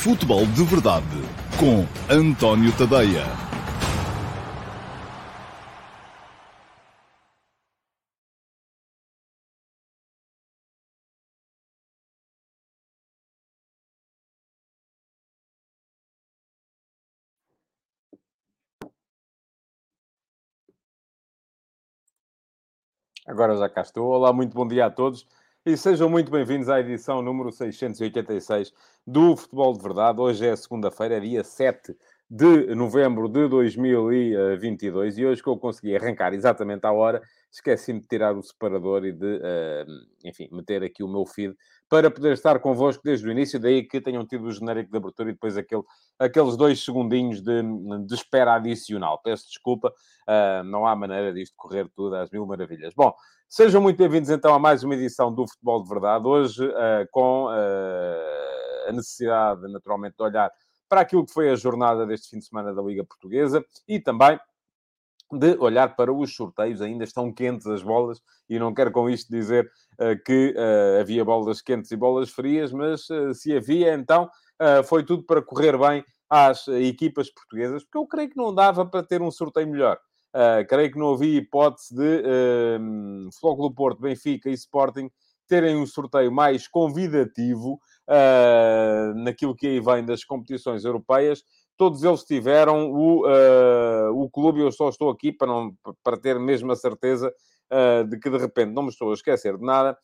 Futebol de Verdade com António Tadeia. Agora já cá estou. Olá, muito bom dia a todos e sejam muito bem-vindos à edição número 686 do Futebol de Verdade. Hoje é segunda-feira, dia 7 de novembro de 2022 e hoje que eu consegui arrancar exatamente à hora, esqueci-me de tirar o separador e de, uh, enfim, meter aqui o meu feed para poder estar convosco desde o início, daí que tenham tido o genérico de abertura e depois aquele, aqueles dois segundinhos de, de espera adicional. Peço desculpa, uh, não há maneira disto correr tudo às mil maravilhas. Bom, Sejam muito bem-vindos então a mais uma edição do Futebol de Verdade. Hoje, uh, com uh, a necessidade, naturalmente, de olhar para aquilo que foi a jornada deste fim de semana da Liga Portuguesa e também de olhar para os sorteios. Ainda estão quentes as bolas e não quero com isto dizer uh, que havia bolas quentes e bolas frias, mas se havia, então foi tudo para correr bem às equipas portuguesas, porque eu creio que não dava para ter um sorteio melhor. Uh, creio que não havia hipótese de uh, Futebol do Porto, Benfica e Sporting terem um sorteio mais convidativo uh, naquilo que aí vem das competições europeias. Todos eles tiveram o, uh, o clube, eu só estou aqui para, não, para ter mesmo a certeza de que de repente não me estou a esquecer de nada.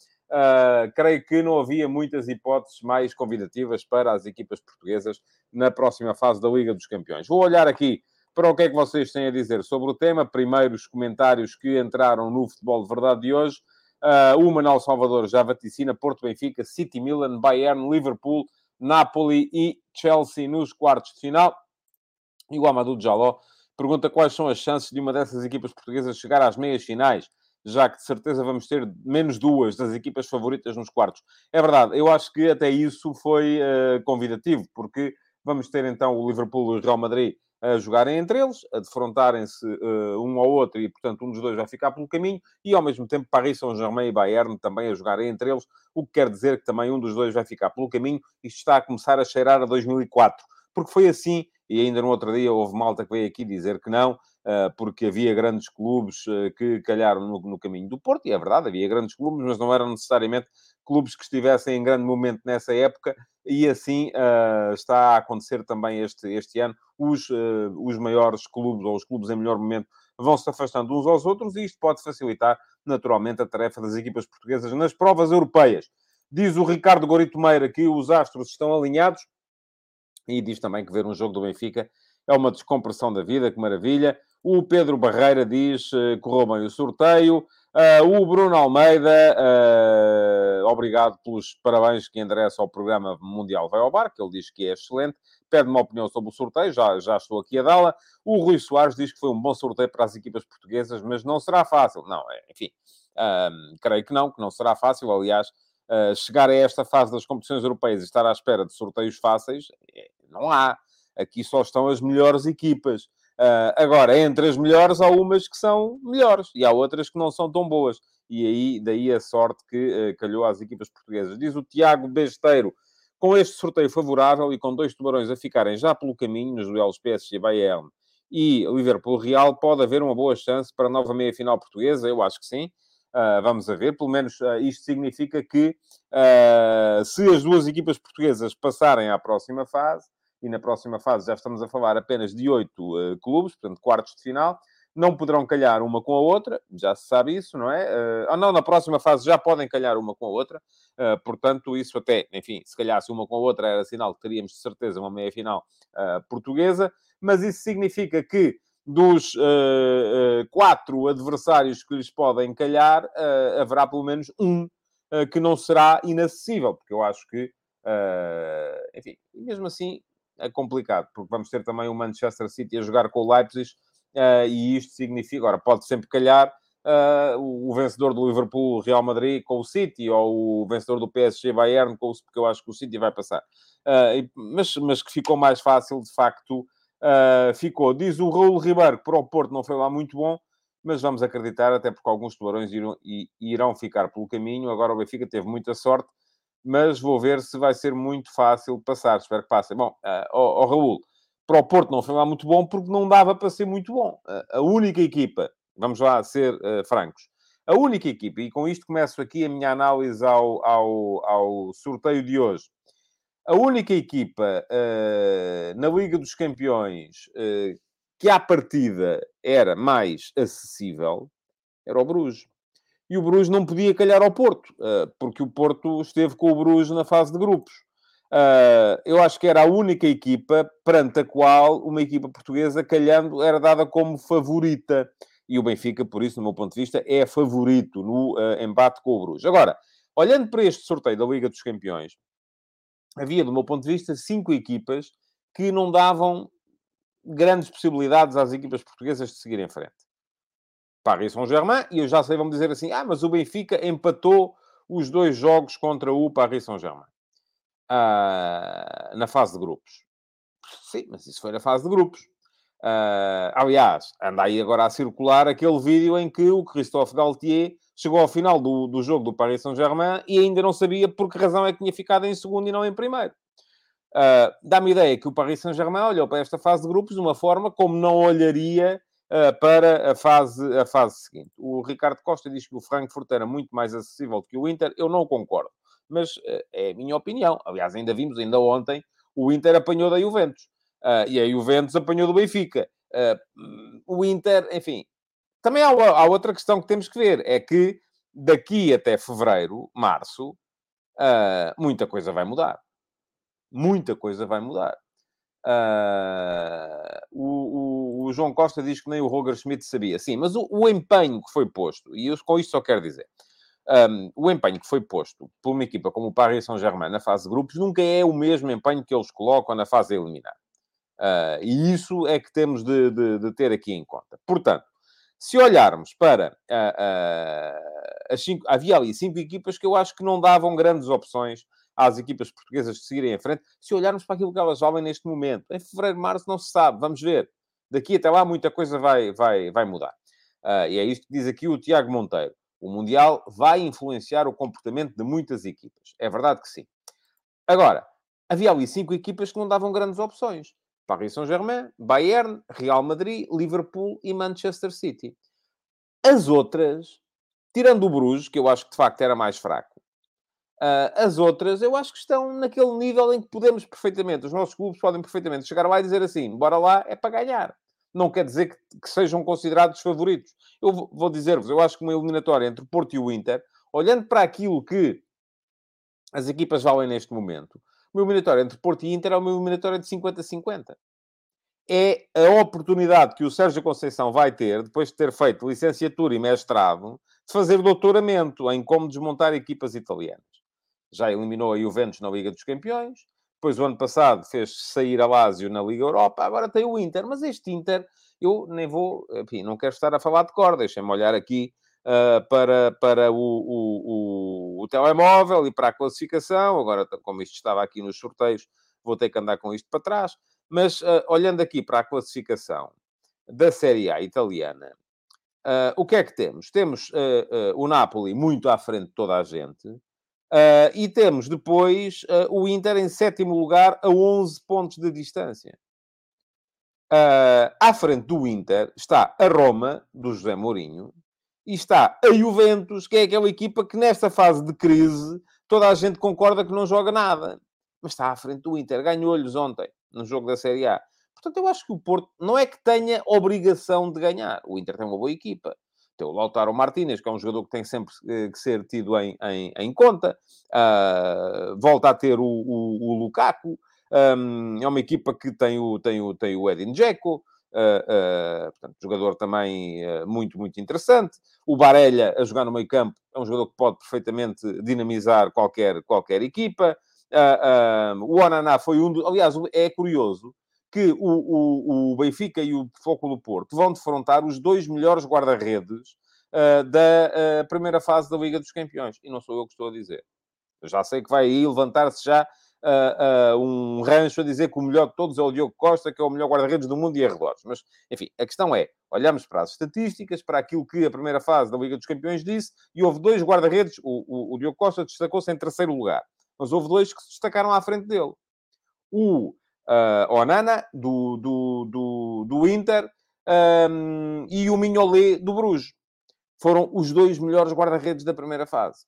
creio que não havia muitas hipóteses mais convidativas para as equipas portuguesas na próxima fase da Liga dos Campeões. Vou olhar aqui para o que é que vocês têm a dizer sobre o tema. Primeiro, os comentários que entraram no Futebol de Verdade de hoje. Uh, o Manuel Salvador já vaticina Porto Benfica, City Milan, Bayern, Liverpool, Napoli e Chelsea nos quartos de final. E o Amadou Jaló pergunta quais são as chances de uma dessas equipas portuguesas chegar às meias finais, já que de certeza vamos ter menos duas das equipas favoritas nos quartos. É verdade, eu acho que até isso foi uh, convidativo, porque vamos ter então o Liverpool e o Real Madrid a jogarem entre eles, a defrontarem-se uh, um ao outro e, portanto, um dos dois vai ficar pelo caminho, e ao mesmo tempo Paris Saint-Germain e Bayern também a jogarem entre eles, o que quer dizer que também um dos dois vai ficar pelo caminho. Isto está a começar a cheirar a 2004, porque foi assim, e ainda no outro dia houve malta que veio aqui dizer que não, porque havia grandes clubes uh, que calharam no, no caminho do Porto, e é verdade, havia grandes clubes, mas não eram necessariamente clubes que estivessem em grande momento nessa época, e assim uh, está a acontecer também este, este ano. Os, uh, os maiores clubes, ou os clubes em melhor momento, vão se afastando uns aos outros, e isto pode facilitar, naturalmente, a tarefa das equipas portuguesas nas provas europeias. Diz o Ricardo Gorito Meira que os astros estão alinhados, e diz também que ver um jogo do Benfica é uma descompressão da vida, que maravilha. O Pedro Barreira diz uh, correu bem o sorteio. Uh, o Bruno Almeida, uh, obrigado pelos parabéns que endereça ao programa Mundial Vai ao Bar, que ele diz que é excelente. Pede uma opinião sobre o sorteio, já, já estou aqui a dá-la. O Rui Soares diz que foi um bom sorteio para as equipas portuguesas, mas não será fácil. Não, é, enfim, uh, creio que não, que não será fácil. Aliás, chegar a esta fase das competições europeias e estar à espera de sorteios fáceis, não há. Aqui só estão as melhores equipas. Uh, agora, entre as melhores, há umas que são melhores e há outras que não são tão boas. E aí, daí a sorte que uh, calhou às equipas portuguesas. Diz o Tiago Besteiro, com este sorteio favorável e com dois tubarões a ficarem já pelo caminho nos duelos PSG-Bayern e Liverpool-Real, pode haver uma boa chance para a nova meia-final portuguesa? Eu acho que sim. Uh, vamos a ver. Pelo menos uh, isto significa que uh, se as duas equipas portuguesas passarem à próxima fase, e na próxima fase já estamos a falar apenas de oito uh, clubes, portanto, quartos de final. Não poderão calhar uma com a outra, já se sabe isso, não é? Uh, ah, não, na próxima fase já podem calhar uma com a outra, uh, portanto, isso até, enfim, se calhasse uma com a outra era sinal que teríamos de certeza uma meia-final uh, portuguesa, mas isso significa que dos quatro adversários que lhes podem calhar, haverá pelo menos um que não será inacessível, porque eu acho que, enfim, mesmo assim, é complicado, porque vamos ter também o Manchester City a jogar com o Leipzig, uh, e isto significa, agora, pode sempre calhar uh, o, vencedor do Liverpool, Real Madrid, com o City, ou o vencedor do PSG, Bayern, com o, porque eu acho que o City vai passar. Uh, mas, mas que ficou mais fácil, de facto, ficou. Diz o Raul Ribeiro que para o Porto não foi lá muito bom, mas vamos acreditar, até porque alguns tubarões irão, irão ficar pelo caminho. Agora o Benfica teve muita sorte mas vou ver se vai ser muito fácil passar. Espero que passe. Bom, uh, oh, oh, Raul, para o Porto não foi lá muito bom porque não dava para ser muito bom. Uh, a única equipa, vamos lá ser uh, francos, a única equipa, e com isto começo aqui a minha análise ao, ao, ao sorteio de hoje. A única equipa uh, na Liga dos Campeões que à partida era mais acessível era o Bruges. E o Bruges não podia calhar ao Porto, uh, porque o Porto esteve com o Bruges na fase de grupos. eu acho que era a única equipa perante a qual uma equipa portuguesa calhando era dada como favorita e o Benfica, por isso, no meu ponto de vista, é favorito no uh, embate com o Bruges. Agora, olhando para este sorteio da Liga dos Campeões, havia, do meu ponto de vista, cinco equipas que não davam grandes possibilidades às equipas portuguesas de seguir em frente. Paris Saint-Germain, e eu já sei, vamos dizer assim, ah, mas o Benfica empatou os dois jogos contra o Paris Saint-Germain. Uh, na fase de grupos. Sim, mas isso foi na fase de grupos. Uh, aliás, anda aí agora a circular aquele vídeo em que o Christophe Galtier chegou ao final do, do jogo do Paris Saint-Germain e ainda não sabia por que razão é que tinha ficado em segundo e não em primeiro. Uh, Dá-me ideia que o Paris Saint-Germain olhou para esta fase de grupos de uma forma como não olharia para a fase, a fase seguinte. O Ricardo Costa diz que o Frankfurt era muito mais acessível do que o Inter. Eu não concordo, mas uh, é a minha opinião. Aliás, ainda vimos, ainda ontem, o Inter apanhou da Juventus. Uh, e a Juventus apanhou do Benfica. Uh, o Inter, enfim. Também há, há, outra questão que temos que ver. É que daqui até fevereiro, março, uh, muita coisa vai mudar. Muita coisa vai mudar. O, o, o, João Costa diz que nem o Roger Schmidt sabia. Sim, mas o, o empenho que foi posto, e eu com isto só quero dizer... Um, o empenho que foi posto por uma equipa como o Paris Saint-Germain na fase de grupos nunca é o mesmo empenho que eles colocam na fase eliminar. Uh, e isso é que temos de, de, de, ter aqui em conta. Portanto, se olharmos para uh, uh, cinco, havia ali cinco equipas que eu acho que não davam grandes opções às equipas portuguesas de seguirem em frente, se olharmos para aquilo que elas valem neste momento. Em fevereiro, março, não se sabe, vamos ver. Daqui até lá, muita coisa vai, vai, vai mudar. e é isto que diz aqui o Tiago Monteiro. O Mundial vai influenciar o comportamento de muitas equipas. É verdade que sim. Agora, havia ali cinco equipas que não davam grandes opções. Paris Saint-Germain, Bayern, Real Madrid, Liverpool e Manchester City. As outras, tirando o Bruges, que eu acho que de facto era mais fraco, uh, as outras eu acho que estão naquele nível em que podemos perfeitamente, os nossos clubes podem perfeitamente chegar lá e dizer assim: bora lá, é para ganhar. Não quer dizer que, que sejam considerados favoritos. Eu vou dizer-vos, eu acho que uma eliminatória entre o Porto e o Inter, olhando para aquilo que as equipas valem neste momento, uma eliminatória entre Porto e Inter é uma eliminatória de 50-50. É a oportunidade que o Sérgio Conceição vai ter, depois de ter feito licenciatura e mestrado, de fazer doutoramento em como desmontar equipas italianas. Já eliminou a Juventus na Liga dos Campeões, depois o ano passado fez sair a Lazio na Liga Europa, agora tem o Inter, mas este Inter, eu nem vou, enfim, não quero estar a falar de cor, deixem-me olhar aqui uh, para, para o, o, o, o, telemóvel e para a classificação. Agora, como isto estava aqui nos sorteios, vou ter que andar com isto para trás. Mas uh, olhando aqui para a classificação da Série A italiana, uh, o que é que temos? Temos o Napoli muito à frente de toda a gente. E temos depois o Inter em sétimo lugar a 11 pontos de distância. Uh, à frente do Inter está a Roma, do José Mourinho, e está a Juventus, que é aquela equipa que nesta fase de crise toda a gente concorda que não joga nada. Mas está à frente do Inter. Ganhou-lhes ontem, no jogo da Série A. Portanto, eu acho que o Porto não é que tenha obrigação de ganhar. O Inter tem uma boa equipa. Tem o Lautaro Martínez, que é um jogador que tem sempre eh, que ser tido em, em, em conta. Uh, volta a ter o, o, o Lukaku. Um, é uma equipa que tem o, tem o, tem o Edin Dzeko. Uh, uh, portanto, jogador também uh, muito, muito interessante. O Barella a jogar no meio campo é um jogador que pode perfeitamente dinamizar qualquer, qualquer equipa. o Onaná foi um dos... Aliás, é curioso que o, o, o Benfica e o Foco do Porto vão defrontar os dois melhores guarda-redes da primeira fase da Liga dos Campeões. E não sou eu que estou a dizer. Eu já sei que vai aí levantar-se já uh, uh, um rancho a dizer que o melhor de todos é o Diogo Costa, que é o melhor guarda-redes do mundo e arredores. Mas, enfim, a questão é, olhamos para as estatísticas, para aquilo que a primeira fase da Liga dos Campeões disse, e houve dois guarda-redes, o, o, o Diogo Costa destacou-se em terceiro lugar. mas houve dois que se destacaram à frente dele. O uh, Onana, do, do, do, do Inter, um, e o Mignolet, do Bruges. Foram os dois melhores guarda-redes da primeira fase.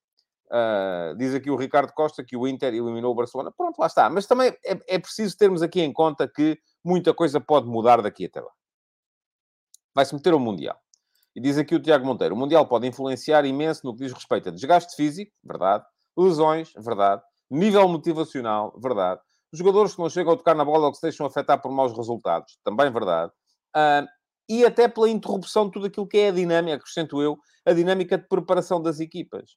Uh, diz aqui o Ricardo Costa que o Inter eliminou o Barcelona. Pronto, lá está. Mas também é, é preciso termos aqui em conta que muita coisa pode mudar daqui até lá. Vai-se meter o Mundial. E diz aqui o Tiago Monteiro: o Mundial pode influenciar imenso no que diz respeito a desgaste físico, verdade. Lesões, verdade. Nível motivacional, verdade. Jogadores que não chegam a tocar na bola ou que se deixam afetar por maus resultados, também verdade. Uh, e até pela interrupção de tudo aquilo que é a dinâmica, acrescento eu, a dinâmica de preparação das equipas.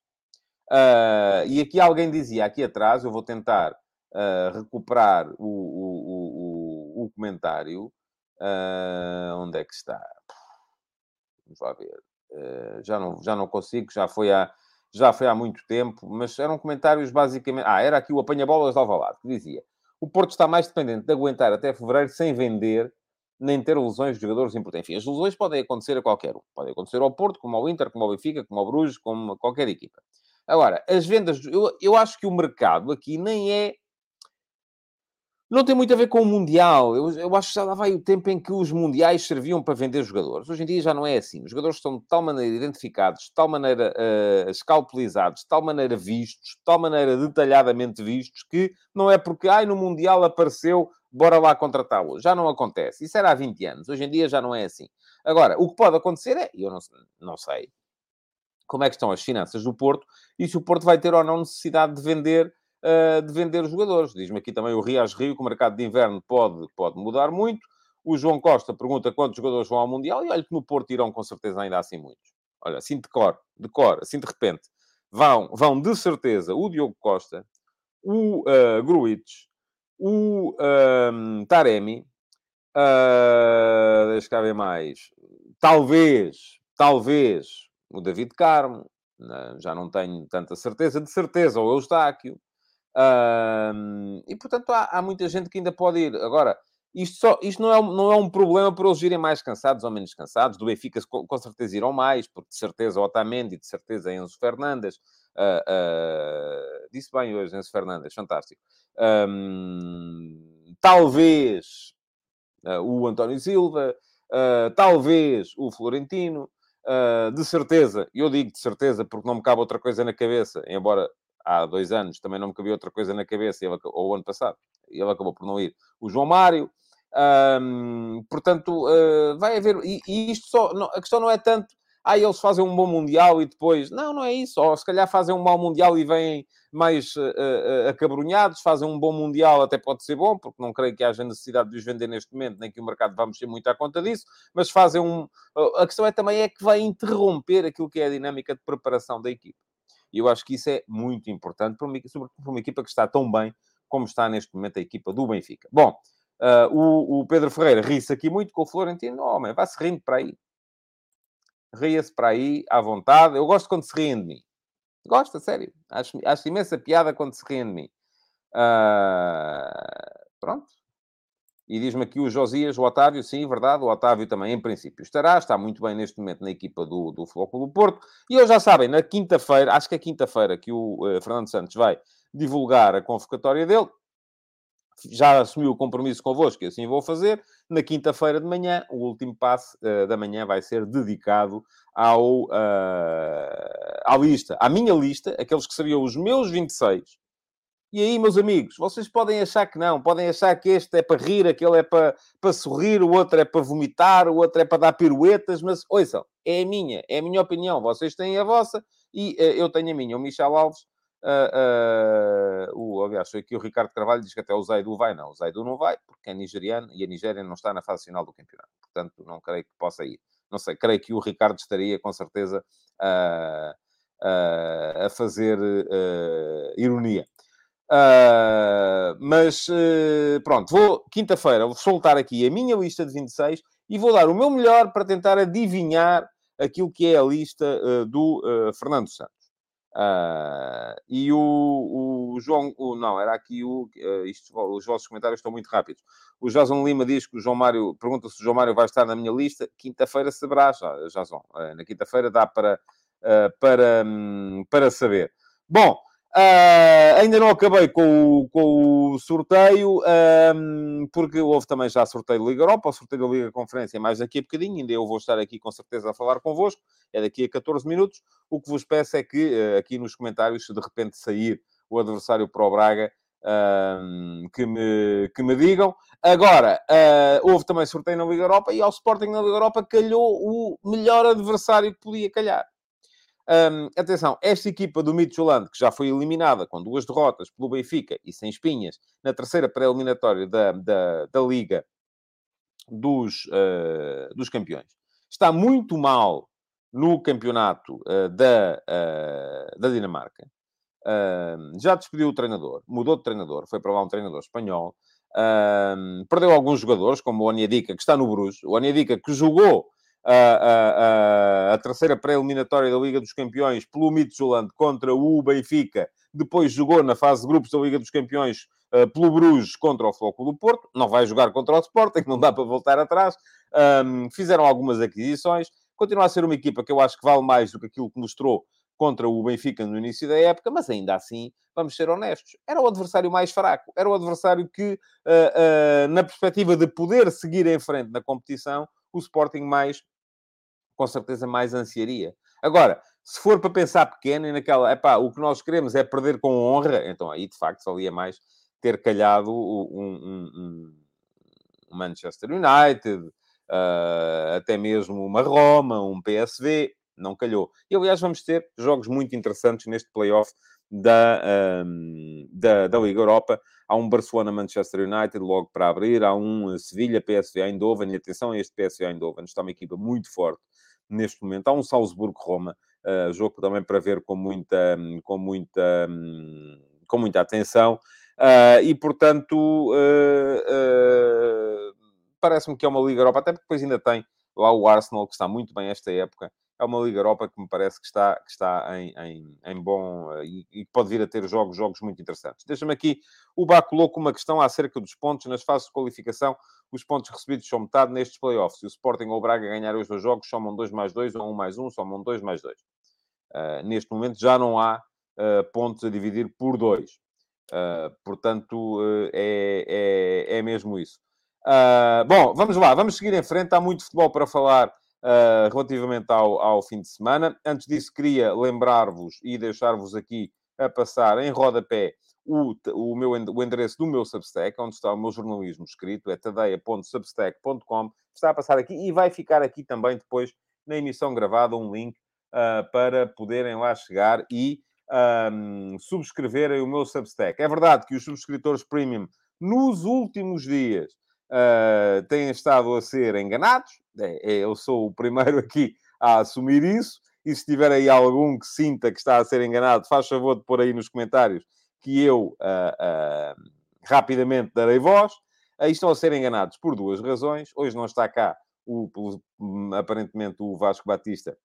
Uh, e aqui alguém dizia, aqui atrás, eu vou tentar uh, recuperar o, o, o, o comentário. Onde é que está? Vamos lá ver. já, não, já não consigo, já foi, há, já foi há muito tempo, mas eram comentários basicamente... Ah, era aqui o apanha-bolas de Alvalade, que dizia o Porto está mais dependente de aguentar até fevereiro sem vender nem ter lesões de jogadores importantes. Enfim, as lesões podem acontecer a qualquer um. Podem acontecer ao Porto, como ao Inter, como ao Benfica, como ao Bruges, como a qualquer equipa. Agora, as vendas... Eu, eu acho que o mercado aqui nem é não tem muito a ver com o Mundial. Eu, eu acho que já lá vai o tempo em que os Mundiais serviam para vender jogadores. Hoje em dia já não é assim. Os jogadores estão de tal maneira identificados, de tal maneira uh, escalpelizados, de tal maneira vistos, de tal maneira detalhadamente vistos, que não é porque, ai, no Mundial apareceu, bora lá contratá-lo. Já não acontece. Isso era há 20 anos. Hoje em dia já não é assim. Agora, o que pode acontecer é, eu não, não sei como é que estão as finanças do Porto e se o Porto vai ter ou não necessidade de vender uh, de vender os jogadores. Diz-me aqui também o Rias Rio que o mercado de inverno pode, pode mudar muito. O João Costa pergunta quantos jogadores vão ao Mundial e olha que no Porto irão com certeza ainda assim muitos. Olha, assim de cor, de cor, assim de repente. Vão, vão de certeza o Diogo Costa, o uh, Gruitch, o um, Taremi, uh, deixa cá ver mais, talvez, talvez o David Carmo, já não tenho tanta certeza, de certeza, o Eustáquio, e, portanto, há, há, muita gente que ainda pode ir. Agora, isto, só, isto não, é, não é um problema para eles irem mais cansados ou menos cansados. Do Benfica, com, com certeza, irão mais, porque de certeza Otamendi, de certeza Enzo Fernandes. Uh, uh, disse bem hoje, Enzo Fernandes, fantástico. Um, talvez uh, o António Silva, talvez o Florentino. de certeza, eu digo de certeza porque não me cabe outra coisa na cabeça, embora há dois anos também não me cabia outra coisa na cabeça, ele, ou o ano passado, e ele acabou por não ir. O João Mário, hum, portanto, uh, vai haver. E, e isto só. Não, a questão não é tanto. Ah, eles fazem um bom Mundial e depois. Não, não é isso. Ou se calhar fazem um mau Mundial e vêm mais uh, uh, acabrunhados, fazem um bom Mundial, até pode ser bom, porque não creio que haja necessidade de os vender neste momento, nem que o mercado vá mexer muito à conta disso, mas fazem um. A questão é também é que vai interromper aquilo que é a dinâmica de preparação da equipe. E eu acho que isso é muito importante, para uma, sobretudo para uma equipa que está tão bem como está neste momento a equipa do Benfica. Bom, uh, o, o, Pedro Ferreira ri-se aqui muito com o Florentino. Oh, homem, vá-se rindo para aí. Ria-se para aí, à vontade. Eu gosto quando se riem de mim. Gosto, sério. Acho, acho imensa piada quando se riem de mim. Uh, pronto. E diz-me aqui o Josias, o Otávio, sim, verdade, o Otávio também, em princípio, estará, está muito bem neste momento na equipa do, do Flóculo do Porto. E hoje já sabem, na quinta-feira, acho que é quinta-feira que o uh, Fernando Santos vai divulgar a convocatória dele. Já assumiu o compromisso convosco e assim vou fazer. Na quinta-feira de manhã, o último passo uh, da manhã vai ser dedicado ao, uh, à lista, à minha lista, aqueles que sabiam os meus 26 e aí, meus amigos, vocês podem achar que não, podem achar que este é para rir, aquele é para, para sorrir, o outro é para vomitar, o outro é para dar piruetas, mas ouçam, é a minha, é a minha opinião. Vocês têm a vossa e uh, eu tenho a minha. O Michel Alves, uh, uh, o, aliás, foi aqui o Ricardo Carvalho diz que até o Zaidu vai. Não, o Zaidu não vai, porque é nigeriano e a Nigéria não está na fase final do campeonato. Portanto, não creio que possa ir. Não sei, creio que o Ricardo estaria com certeza a fazer ironia. Uh, mas uh, pronto, vou quinta-feira vou soltar aqui a minha lista de 26 e vou dar o meu melhor para tentar adivinhar aquilo que é a lista uh, do Fernando Santos. e o, o João, o, não, era aqui o. Isto, os vossos comentários estão muito rápidos. O Jason Lima diz que o João Mário pergunta se o João Mário vai estar na minha lista. Quinta-feira saberá, Jason. na quinta-feira dá para, para, um, para saber. Bom. Uh, ainda não acabei com o, com o sorteio, porque houve também já sorteio da Liga Europa, sorteio da Liga Conferência mais daqui a bocadinho, ainda eu vou estar aqui com certeza a falar convosco, é daqui a 14 minutos. O que vos peço é que uh, aqui nos comentários, se de repente sair o adversário para o Braga, que, me, que me digam. Agora, uh, houve também sorteio na Liga Europa e ao Sporting na Liga Europa calhou o melhor adversário que podia calhar. Um, atenção, esta equipa do Midtjylland, que já foi eliminada com duas derrotas pelo Benfica e sem espinhas, na terceira pré-eliminatória da, da, da, Liga dos, uh, dos Campeões, está muito mal no campeonato uh, da, uh, da Dinamarca. já despediu o treinador, mudou de treinador, foi para lá um treinador espanhol. perdeu alguns jogadores, como o Onyedika, que está no Bruges. O Onyedika, que jogou a, a, a, terceira pré-eliminatória da Liga dos Campeões pelo Midtjylland contra o Benfica. Depois jogou na fase de grupos da Liga dos Campeões uh, pelo Bruges contra o Flóculo do Porto. Não vai jogar contra o Sporting, não dá para voltar atrás. Um, fizeram algumas aquisições. Continua a ser uma equipa que eu acho que vale mais do que aquilo que mostrou contra o Benfica no início da época, mas ainda assim, vamos ser honestos, era o adversário mais fraco, era o adversário que, uh, uh, na perspectiva de poder seguir em frente na competição, o Sporting mais, com certeza, mais ansiaria. Agora, se for para pensar pequeno e naquela, epá, o que nós queremos é perder com honra, então aí, de facto, valia mais ter calhado um, um, um Manchester United, uh, até mesmo uma Roma, um PSV, não calhou. E, aliás, vamos ter jogos muito interessantes neste playoff da, um, da, da Liga Europa. Há um Barcelona-Manchester United logo para abrir, há um Sevilha-PSV Eindhoven, e atenção a este PSV Eindhoven, está uma equipa muito forte neste momento. Há um Salzburgo-Roma, uh, jogo também para ver com muita, com muita, com muita atenção. Uh, e, portanto, uh, parece-me que é uma Liga Europa, até porque depois ainda tem lá o Arsenal, que está muito bem esta época, é uma Liga Europa que me parece que está, que está em, em, em bom e, pode vir a ter jogos, jogos muito interessantes. Deixa-me aqui, o Bá colocou uma questão acerca dos pontos. Nas fases de qualificação, os pontos recebidos são metade nestes playoffs. Se o Sporting ou o Braga ganharem os dois jogos, somam 2 mais 2 ou 1 um mais 1, um, somam 2 mais 2. Uh, eh, neste momento já não há uh, pontos a dividir por 2. Uh, portanto, é, é, é mesmo isso. bom, vamos lá, vamos seguir em frente. Há muito futebol para falar relativamente ao, ao fim de semana. Antes disso, queria lembrar-vos e deixar-vos aqui a passar em rodapé o, o, meu, o endereço do meu Substack, onde está o meu jornalismo escrito, é tadeia.substack.com. Está a passar aqui e vai ficar aqui também depois na emissão gravada um link uh, para poderem lá chegar e um, subscreverem o meu Substack. É verdade que os subscritores premium nos últimos dias uh, têm estado a ser enganados. É, é, eu sou o primeiro aqui a assumir isso. E se tiver aí algum que sinta que está a ser enganado, faz favor de pôr aí nos comentários que eu uh, uh, rapidamente darei voz. Aí estão a ser enganados por duas razões. Hoje não está cá, o, aparentemente, o Vasco Batista,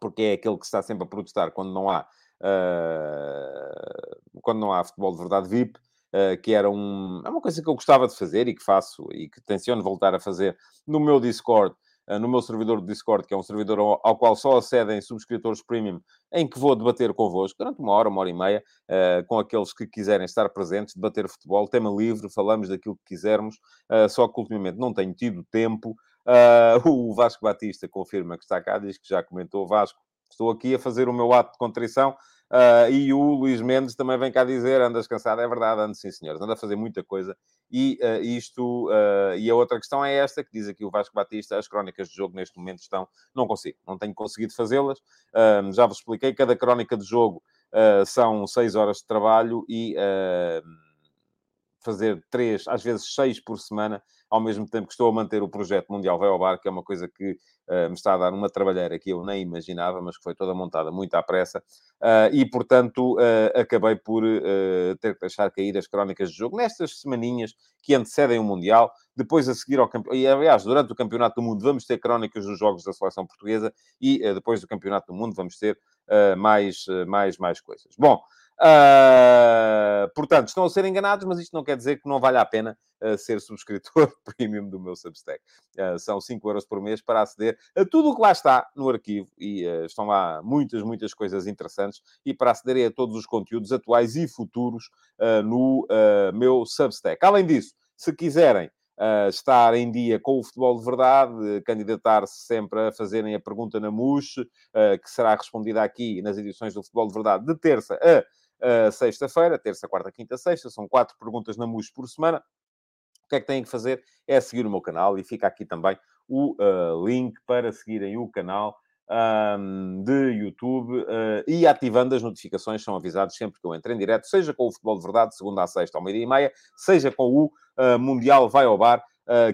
porque é aquele que está sempre a protestar quando não há, uh, quando não há futebol de verdade VIP. Eh, que era um, é uma coisa que eu gostava de fazer e que faço e que tenciono voltar a fazer no meu Discord, uh, no meu servidor de Discord, que é um servidor ao, ao, qual só acedem subscritores premium, em que vou debater convosco durante uma hora, uma hora e meia, uh, com aqueles que quiserem estar presentes, debater futebol, tema livre, falamos daquilo que quisermos, só que ultimamente não tenho tido tempo. o Vasco Batista confirma que está cá, diz que já comentou, Vasco, estou aqui a fazer o meu ato de contrição Uh, e o Luís Mendes também vem cá dizer: andas cansado, é verdade, ando sim, senhores, anda a fazer muita coisa. E uh, isto, uh, e a outra questão é esta, que diz aqui o Vasco Batista: as crónicas de jogo neste momento estão, não consigo, não tenho conseguido fazê-las. já vos expliquei, cada crónica de jogo são seis horas de trabalho e fazer três, às vezes seis por semana, ao mesmo tempo que estou a manter o projeto Mundial Vai ao Bar, que é uma coisa que uh, me está a dar uma trabalheira que eu nem imaginava, mas que foi toda montada muito à pressa. Uh, e, portanto, uh, acabei por ter que deixar cair as crónicas de jogo nestas semaninhas que antecedem o Mundial. Depois, a seguir ao campeonato... E, aliás, durante o Campeonato do Mundo vamos ter crónicas dos jogos da Seleção Portuguesa e depois do Campeonato do Mundo vamos ter mais, mais, mais coisas. Bom, Uh, portanto, estão a ser enganados, mas isto não quer dizer que não vale a pena uh, ser subscritor premium do meu Substack. Uh, são 5 euros por mês para aceder a tudo o que lá está no arquivo e estão lá muitas, muitas coisas interessantes e para acederem a todos os conteúdos atuais e futuros no meu Substack. Além disso, se quiserem uh, estar em dia com o futebol de verdade, candidatar-se sempre a fazerem a pergunta na MUS, uh, que será respondida aqui nas edições do futebol de verdade de terça a uh, sexta-feira, terça, quarta, quinta, sexta, são quatro perguntas na MUS por semana. O que é que têm que fazer? É seguir o meu canal e fica aqui também o uh, link para seguirem o canal um, de YouTube uh, e ativando as notificações, são avisados sempre que eu entro em direto, seja com o Futebol de Verdade, segunda a sexta ao meio-dia e meia, seja com o uh, Mundial Vai ao Bar,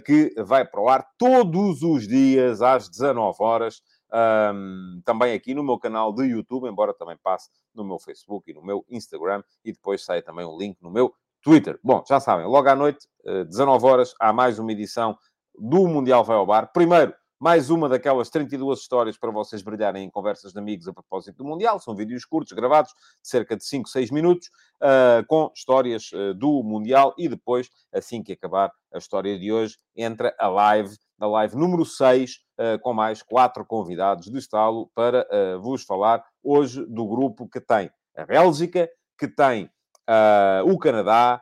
que vai para o ar todos os dias às 19 horas. Um, também aqui no meu canal de YouTube, embora também passe no meu Facebook e no meu Instagram, e depois sai também um link no meu Twitter. Bom, já sabem, logo à noite, 19 horas, há mais uma edição do Mundial Vai ao Bar. Primeiro, mais uma daquelas 32 histórias para vocês brilharem em conversas de amigos a propósito do Mundial. São vídeos curtos, gravados, de cerca de 5, 6 minutos, uh, com histórias uh, do Mundial. E depois, assim que acabar a história de hoje, entra a live, a live número 6, uh, ah, com mais quatro convidados de estalo para vos falar hoje do grupo que tem a Bélgica, que tem o Canadá,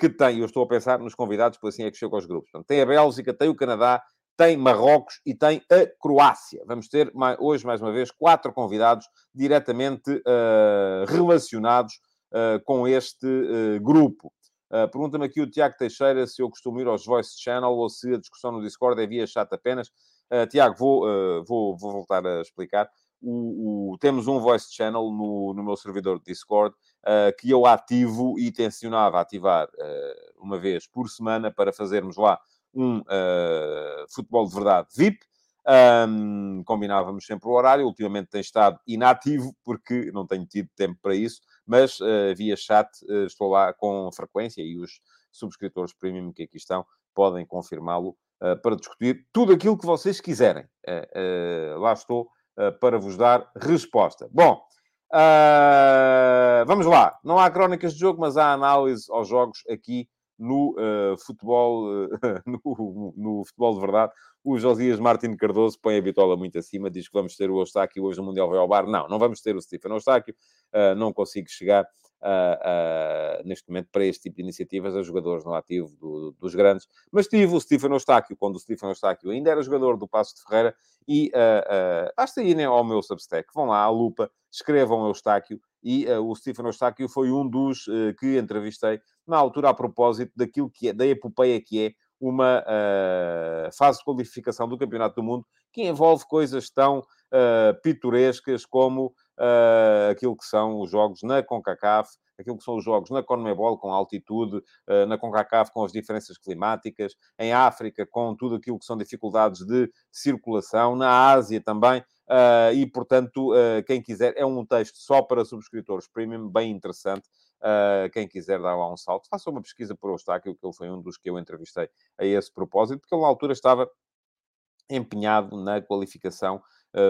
que tem, eu estou a pensar nos convidados, porque assim é que chego aos grupos. Portanto, tem a Bélgica, tem o Canadá, tem Marrocos e tem a Croácia. Vamos ter hoje, mais uma vez, quatro convidados diretamente uh, relacionados uh, com este uh, grupo. Pergunta-me aqui o Tiago Teixeira se eu costumo ir aos Voice Channel ou se a discussão no Discord é via chat apenas. Tiago, vou, vou, vou, voltar a explicar. O, o, temos um Voice Channel no, no meu servidor de Discord que eu ativo e tencionava ativar uma vez por semana para fazermos lá um uh, futebol de verdade VIP. Um, combinávamos sempre o horário, ultimamente tem estado inativo porque não tenho tido tempo para isso, mas uh, via chat uh, estou lá com frequência e os subscritores premium que aqui estão podem confirmá-lo uh, para discutir tudo aquilo que vocês quiserem. lá estou para vos dar resposta. Bom, vamos lá. Não há crónicas de jogo, mas há análise aos jogos aqui no uh, futebol, uh, no, no, futebol de verdade. O Josias Martins Cardoso põe a bitola muito acima, diz que vamos ter o Eustáquio hoje no Mundial vai bar. Não, não vamos ter o Stephen Eustáquio, uh, não consigo chegar neste momento para este tipo de iniciativas a jogadores no ativo do, dos grandes, mas tive o Stephen Eustáquio, quando o Stephen Eustáquio ainda era jogador do Passo de Ferreira, e basta irem ao meu Substack, vão lá à lupa, escrevam Eustáquio, e uh, o Stephen Eustáquio foi um dos uh, que entrevistei na altura a propósito daquilo que é, da epopeia que é uma uh, fase de qualificação do Campeonato do Mundo que envolve coisas tão pitorescas como aquilo que são os jogos na CONCACAF, aquilo que são os jogos na CONMEBOL com altitude, na CONCACAF com as diferenças climáticas, em África com tudo aquilo que são dificuldades de circulação, na Ásia também Uh, e, portanto, uh, quem quiser, é um texto só para subscritores premium, bem interessante. Uh, quem quiser dar lá um salto, faça uma pesquisa por Eustáquio, que ele foi um dos que eu entrevistei a esse propósito, porque ele na altura estava empenhado na qualificação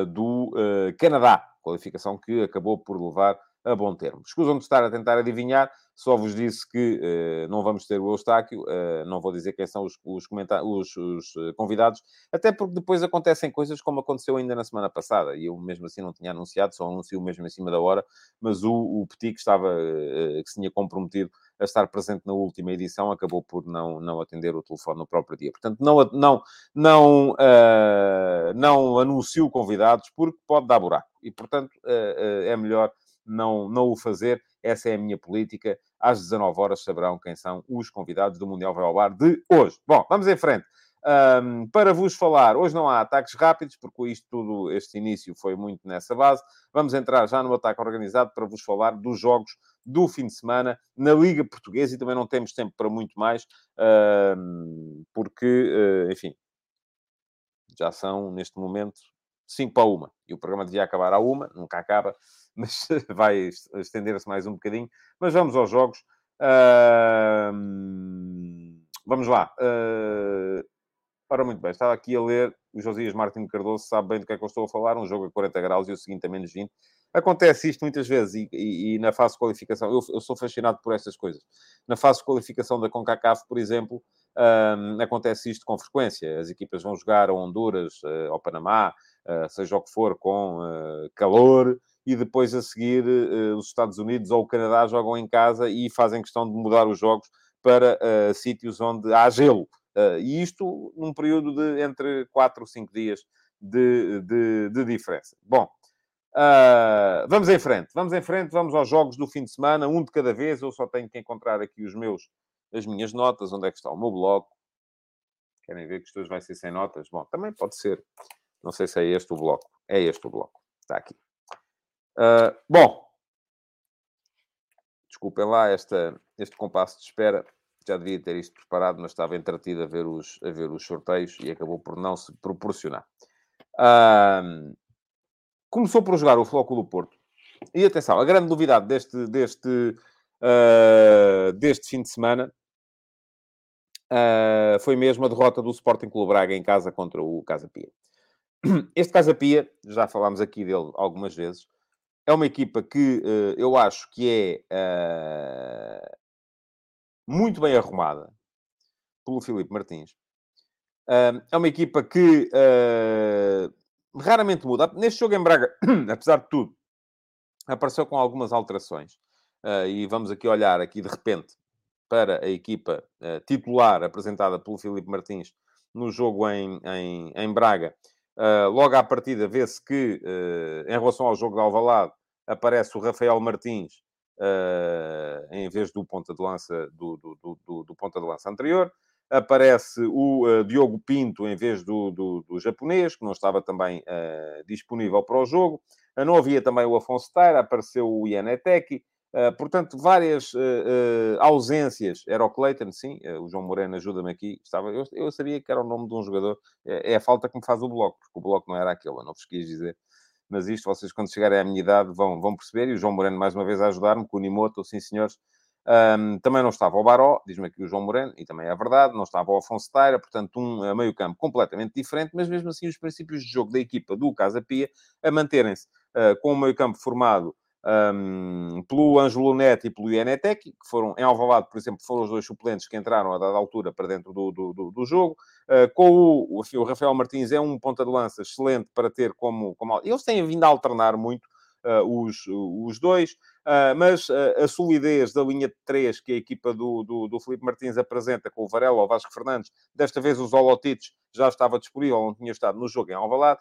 do Canadá, qualificação que acabou por levar a bom termo. Escusam de estar a tentar adivinhar, só vos disse que uh, não vamos ter o Eustáquio, uh, não vou dizer quem são os, os, os, os uh, convidados, até porque depois acontecem coisas como aconteceu ainda na semana passada, e eu mesmo assim não tinha anunciado, só anuncio mesmo em cima da hora, mas o, o Petit, que estava, que se tinha comprometido a estar presente na última edição, acabou por não, não atender o telefone no próprio dia. Portanto, não, não, não, não anuncio convidados porque pode dar buraco, e portanto é melhor não, não o fazer. Essa é a minha política. Às 19 horas saberão quem são os convidados do Mundial Vai ao Bar de hoje. Bom, vamos em frente. Um, para vos falar, hoje não há ataques rápidos, porque isto tudo, este início foi muito nessa base. Vamos entrar já no ataque organizado para vos falar dos jogos do fim de semana na Liga Portuguesa e também não temos tempo para muito mais, um, porque, uh, enfim, já são neste momento 5 para uma e o programa devia acabar à uma, nunca acaba mas vai estender-se mais um bocadinho. Mas vamos aos jogos. Uh, vamos lá. Uh, ora, muito bem, estava aqui a ler o Josias Martins Cardoso, sabe bem do que é que eu estou a falar. Um jogo a 40 graus e o seguinte a menos 20. Acontece isto muitas vezes e, e, e na fase de qualificação, eu, eu, sou fascinado por estas coisas. Na fase de qualificação da CONCACAF, por exemplo, um, acontece isto com frequência. As equipas vão jogar a Honduras, uh, ao Panamá, uh, seja o que for, com uh, calor, e depois a seguir os Estados Unidos ou o Canadá jogam em casa e fazem questão de mudar os jogos para sítios onde há gelo. e isto num período de entre 4 ou 5 dias de, de, de diferença. Bom, Uh, vamos em frente, vamos em frente, vamos aos jogos do fim de semana, um de cada vez. Eu só tenho que encontrar aqui os meus, as minhas notas, onde é que está o meu bloco. Querem ver que isto hoje vai ser sem notas? Bom, também pode ser. Não sei se é este o bloco. É este o bloco. Está aqui. Uh, bom, desculpem lá esta, este compasso de espera. Já devia ter isto preparado, mas estava entretido a ver os, a ver os sorteios e acabou por não se proporcionar. Começou por jogar o Flóculo Porto. E atenção, a grande novidade deste, deste, uh, deste fim de semana uh, foi mesmo a derrota do Sporting Clube Braga em casa contra o Casa Pia. Este Casa Pia, já falámos aqui dele algumas vezes, é uma equipa que uh, eu acho que é muito bem arrumada pelo Filipe Martins. é uma equipa que raramente muda. Neste jogo em Braga, apesar de tudo, apareceu com algumas alterações. Uh, e vamos aqui olhar aqui de repente para a equipa uh, titular apresentada pelo Filipe Martins no jogo em, em, em Braga. Uh, logo à partida vê-se que, em relação ao jogo de Alvalade, aparece o Rafael Martins em vez do ponta de lança do, do, do, do ponta de lança anterior aparece o uh, Diogo Pinto em vez do, japonês, que não estava também uh, disponível para o jogo. Uh, não havia também o Afonso Taira, apareceu o Ianeteki. Portanto, várias ausências. Era o Clayton, sim. o João Moreno ajuda-me aqui. Estava, eu, eu, sabia que era o nome de um jogador. É, é, a falta que me faz o bloco, porque o bloco não era aquele, eu não vos quis dizer. Mas isto, vocês quando chegarem à minha idade vão, vão perceber. E o João Moreno, mais uma vez, a ajudar-me, com o Nimoto, sim senhores, um, também não estava o Baró, diz-me aqui o João Moreno, e também é verdade, não estava o Afonso Taira, portanto, um meio-campo completamente diferente, mas mesmo assim, os princípios de jogo da equipa do Casa Pia a manterem-se uh, com o meio-campo formado um, pelo Ângelo Neto e pelo Ianetec, que foram em Alvalade, por exemplo, foram os dois suplentes que entraram a dada altura para dentro do, do, do, do jogo. Uh, com o, o, Rafael Martins é um ponta de lança excelente para ter como, como... Eles têm vindo a alternar muito os, os dois. Uh, mas uh, a solidez da linha de três que a equipa do, do, do Felipe Martins apresenta com o Varela, o Vasco Fernandes, desta vez o Zolotites já estava disponível, não tinha estado no jogo em Alvalade.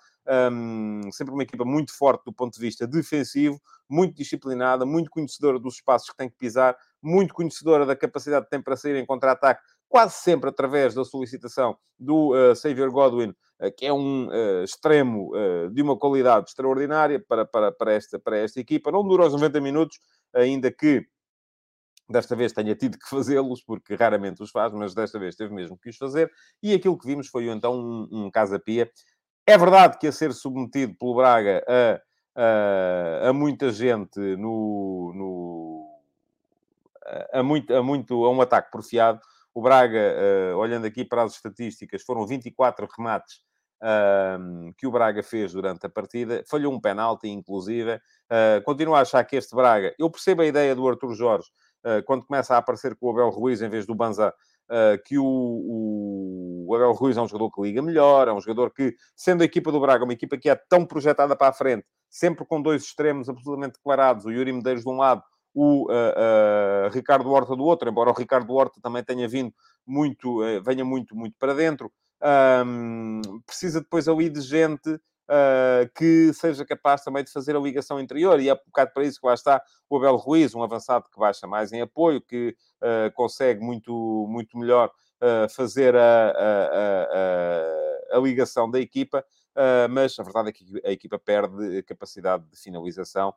Um, sempre uma equipa muito forte do ponto de vista defensivo, muito disciplinada, muito conhecedora dos espaços que tem que pisar, muito conhecedora da capacidade que tem para sair em contra-ataque, quase sempre através da solicitação do uh, Xavier Godwin, que é um uh, extremo de uma qualidade extraordinária para, para, para, esta, para esta equipa. Não dura os 90 minutos, ainda que desta vez tenha tido que fazê-los, porque raramente os faz, mas desta vez teve mesmo que os fazer. E aquilo que vimos foi então um, um Casa-Pia. É verdade que a ser submetido pelo Braga a, a, a muita gente no, no a, muito, a, muito, a um ataque porfiado, o Braga, uh, olhando aqui para as estatísticas, foram 24 remates uh, que o Braga fez durante a partida. Falhou um penalti, inclusive. Uh, continuo a achar que este Braga... Eu percebo a ideia do Arthur Jorge, eh, quando começa a aparecer com o Abel Ruiz em vez do Banza, que o, o, o, Abel Ruiz é um jogador que liga melhor, é um jogador que, sendo a equipa do Braga, uma equipa que é tão projetada para a frente, sempre com dois extremos absolutamente declarados, o Yuri Medeiros de um lado o uh, uh, Ricardo Horta do outro, embora o Ricardo Horta também tenha vindo muito, uh, venha muito, muito para dentro. Um, precisa depois ali de gente que seja capaz também de fazer a ligação interior, e é um bocado para isso que lá está o Abel Ruiz, um avançado que baixa mais em apoio, que consegue muito, muito melhor fazer a, a, a, a, ligação da equipa, mas a verdade é que a equipa perde capacidade de finalização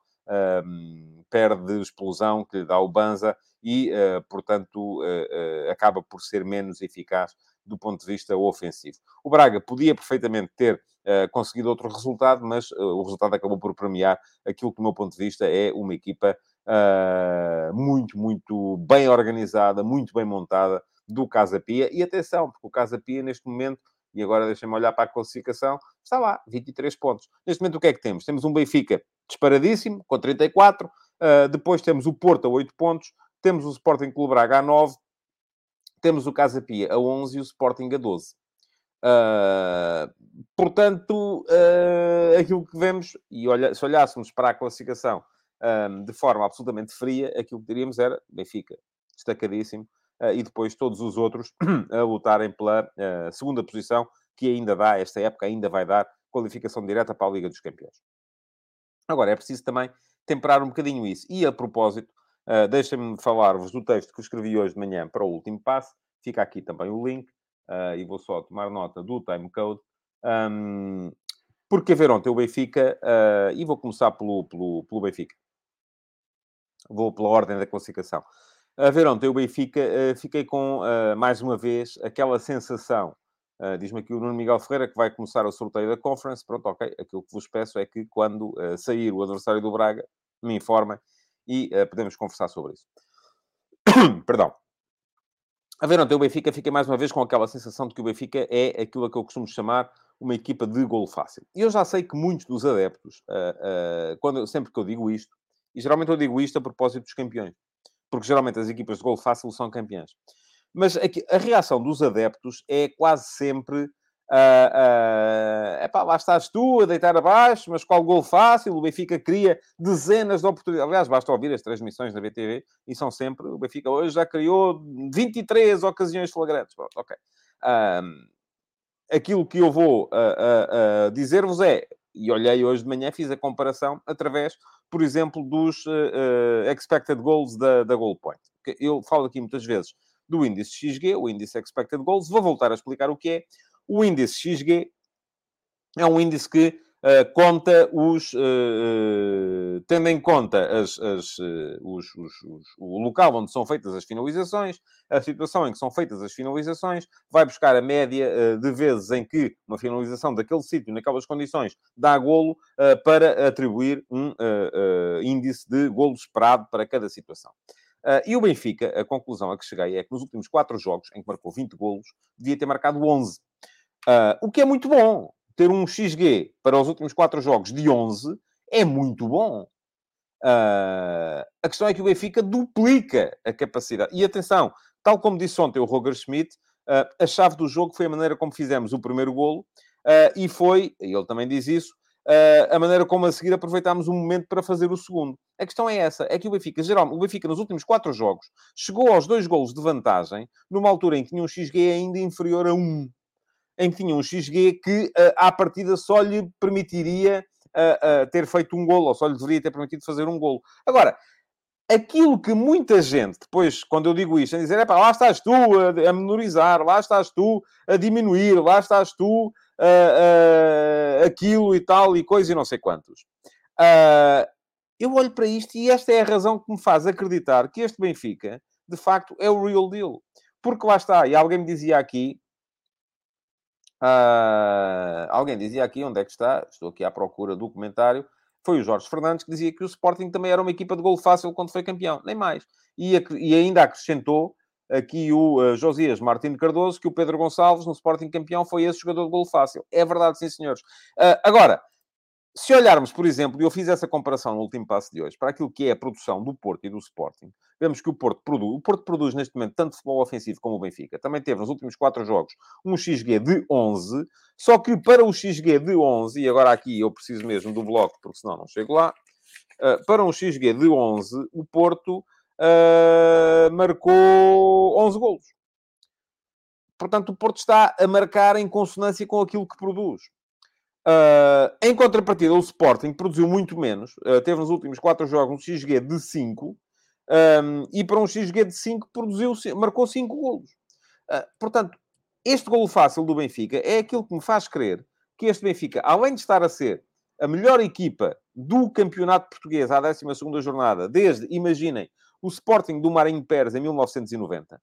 perde explosão que lhe dá o Banza e, uh, portanto, uh, acaba por ser menos eficaz do ponto de vista ofensivo. O Braga podia perfeitamente ter conseguido outro resultado, mas o resultado acabou por premiar aquilo que, do meu ponto de vista, é uma equipa muito, muito bem organizada, muito bem montada do Casa Pia. E atenção, porque o Casa Pia, neste momento, e agora deixem-me olhar para a classificação, está lá, 23 pontos. Neste momento, o que é que temos? Temos um Benfica disparadíssimo, com 34. Uh, depois temos o Porto a 8 pontos, temos o Sporting Clube Braga a 9, temos o Casa Pia a 11 e o Sporting a 12. Uh, portanto, uh, aquilo que vemos, e olha, se olhássemos para a classificação um, de forma absolutamente fria, aquilo que diríamos era Benfica, destacadíssimo, uh, e depois todos os outros a lutarem pela segunda posição, que ainda dá, esta época ainda vai dar qualificação direta para a Liga dos Campeões. Agora, é preciso também temperar um bocadinho isso. E a propósito, uh, deixem-me falar-vos do texto que escrevi hoje de manhã para o último passo. Fica aqui também o link. Uh, e vou só tomar nota do timecode. Um, porque a ver ontem o Benfica, uh, e vou começar pelo, pelo, pelo Benfica. Vou pela ordem da classificação. A ver ontem o Benfica, uh, fiquei com, mais uma vez, aquela sensação Uh, Diz-me aqui o Nuno Miguel Ferreira que vai começar o sorteio da Conference. Pronto, ok. Aquilo que vos peço é que quando uh, sair o adversário do Braga, me informem e uh, podemos conversar sobre isso. Perdão. A ver, ontem o Benfica fica mais uma vez com aquela sensação de que o Benfica é aquilo a que eu costumo chamar uma equipa de golo fácil. E eu já sei que muitos dos adeptos, quando, sempre que eu digo isto, e geralmente eu digo isto a propósito dos campeões, porque geralmente as equipas de golo fácil são campeãs. Mas a reação dos adeptos é quase sempre. Uh, uh, epá, lá estás tu a deitar abaixo, mas qual gol fácil? O Benfica cria dezenas de oportunidades. Aliás, basta ouvir as transmissões da BTV e são sempre. O Benfica hoje já criou 23 ocasiões flagrantes. Pronto, ok. Uh, aquilo que eu vou uh, dizer-vos é, e olhei hoje de manhã, fiz a comparação através, por exemplo, dos expected goals da, da Goal Point. Eu falo aqui muitas vezes do índice XG, o índice Expected Goals. Vou voltar a explicar o que é. O índice XG é um índice que uh, conta os... Uh, tendo em conta as, as, uh, os, os, os, o local onde são feitas as finalizações, a situação em que são feitas as finalizações, vai buscar a média de vezes em que uma finalização daquele sítio, naquelas condições, dá golo, para atribuir um índice de golo esperado para cada situação. Uh, e o Benfica, a conclusão a que cheguei é que nos últimos quatro jogos, em que marcou 20 golos, devia ter marcado 11. Uh, o que é muito bom. Ter um XG para os últimos quatro jogos de 11 é muito bom. Uh, a questão é que o Benfica duplica a capacidade. E atenção, tal como disse ontem o Roger Schmidt, a chave do jogo foi a maneira como fizemos o primeiro golo e foi, ele também diz isso, uh, a maneira como a seguir aproveitámos o momento para fazer o segundo. A questão é essa, é que o Benfica, geral, o Benfica nos últimos quatro jogos chegou aos dois golos de vantagem, numa altura em que tinha um XG ainda inferior a um. Em que tinha um XG que, uh, à partida, só lhe permitiria uh, ter feito um golo, ou só lhe deveria ter permitido fazer um golo. Agora, aquilo que muita gente, depois, quando eu digo isto, a dizer, é pá, lá estás tu a, a menorizar, lá estás tu a diminuir, lá estás tu uh, uh, aquilo e tal, e coisa e não sei quantos. Uh, eu olho para isto e esta é a razão que me faz acreditar que este Benfica, de facto, é o real deal. Porque lá está, e alguém me dizia aqui, alguém dizia aqui, onde é que está? Estou aqui à procura do comentário, foi o Jorge Fernandes que dizia que o Sporting também era uma equipa de gol fácil quando foi campeão, nem mais. E, e ainda acrescentou aqui o uh, Josias Martins Cardoso, que o Pedro Gonçalves, no Sporting campeão, foi esse jogador de golo fácil. É verdade, sim, senhores. Uh, agora, se olharmos, por exemplo, e eu fiz essa comparação no último passo de hoje, para aquilo que é a produção do Porto e do Sporting, vemos que o Porto produz, o Porto produz neste momento tanto futebol ofensivo como o Benfica. Também teve nos últimos quatro jogos um XG de 11, só que para o XG de 11, e agora aqui eu preciso mesmo do bloco, porque senão não chego lá, uh, para um XG de 11, o Porto uh, marcou 11 golos. Portanto, o Porto está a marcar em consonância com aquilo que produz. Uh, em contrapartida, o Sporting produziu muito menos. Uh, teve nos últimos 4 jogos um XG de 5. Um, e para um XG de 5 produziu, marcou 5 golos. Uh, portanto, este golo fácil do Benfica é aquilo que me faz crer que este Benfica, além de estar a ser a melhor equipa do campeonato português à 12ª jornada, desde, imaginem, o Sporting do Marinho Pérez em 1990.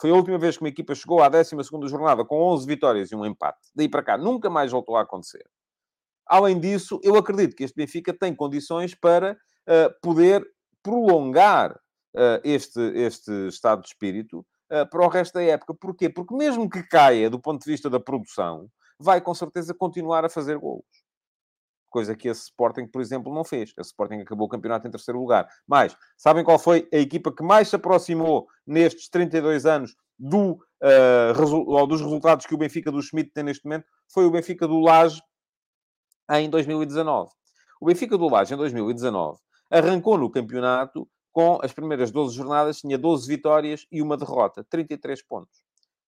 Foi a última vez que uma equipa chegou à 12 jornada com 11 vitórias e um empate. Daí para cá, nunca mais voltou a acontecer. Além disso, eu acredito que este Benfica tem condições para uh, poder prolongar uh, este, este estado de espírito uh, para o resto da época. Porquê? Porque mesmo que caia do ponto de vista da produção, vai com certeza continuar a fazer golos. coisa que esse Sporting, por exemplo, não fez. A Sporting acabou o campeonato em terceiro lugar. Mas, sabem qual foi a equipa que mais se aproximou nestes 32 anos do, uh, dos resultados que o Benfica do Schmidt tem neste momento? Foi o Benfica do Laje em 2019. O Benfica do Laje, em 2019, arrancou no campeonato com as primeiras 12 jornadas, tinha 12 vitórias e uma derrota, 33 pontos.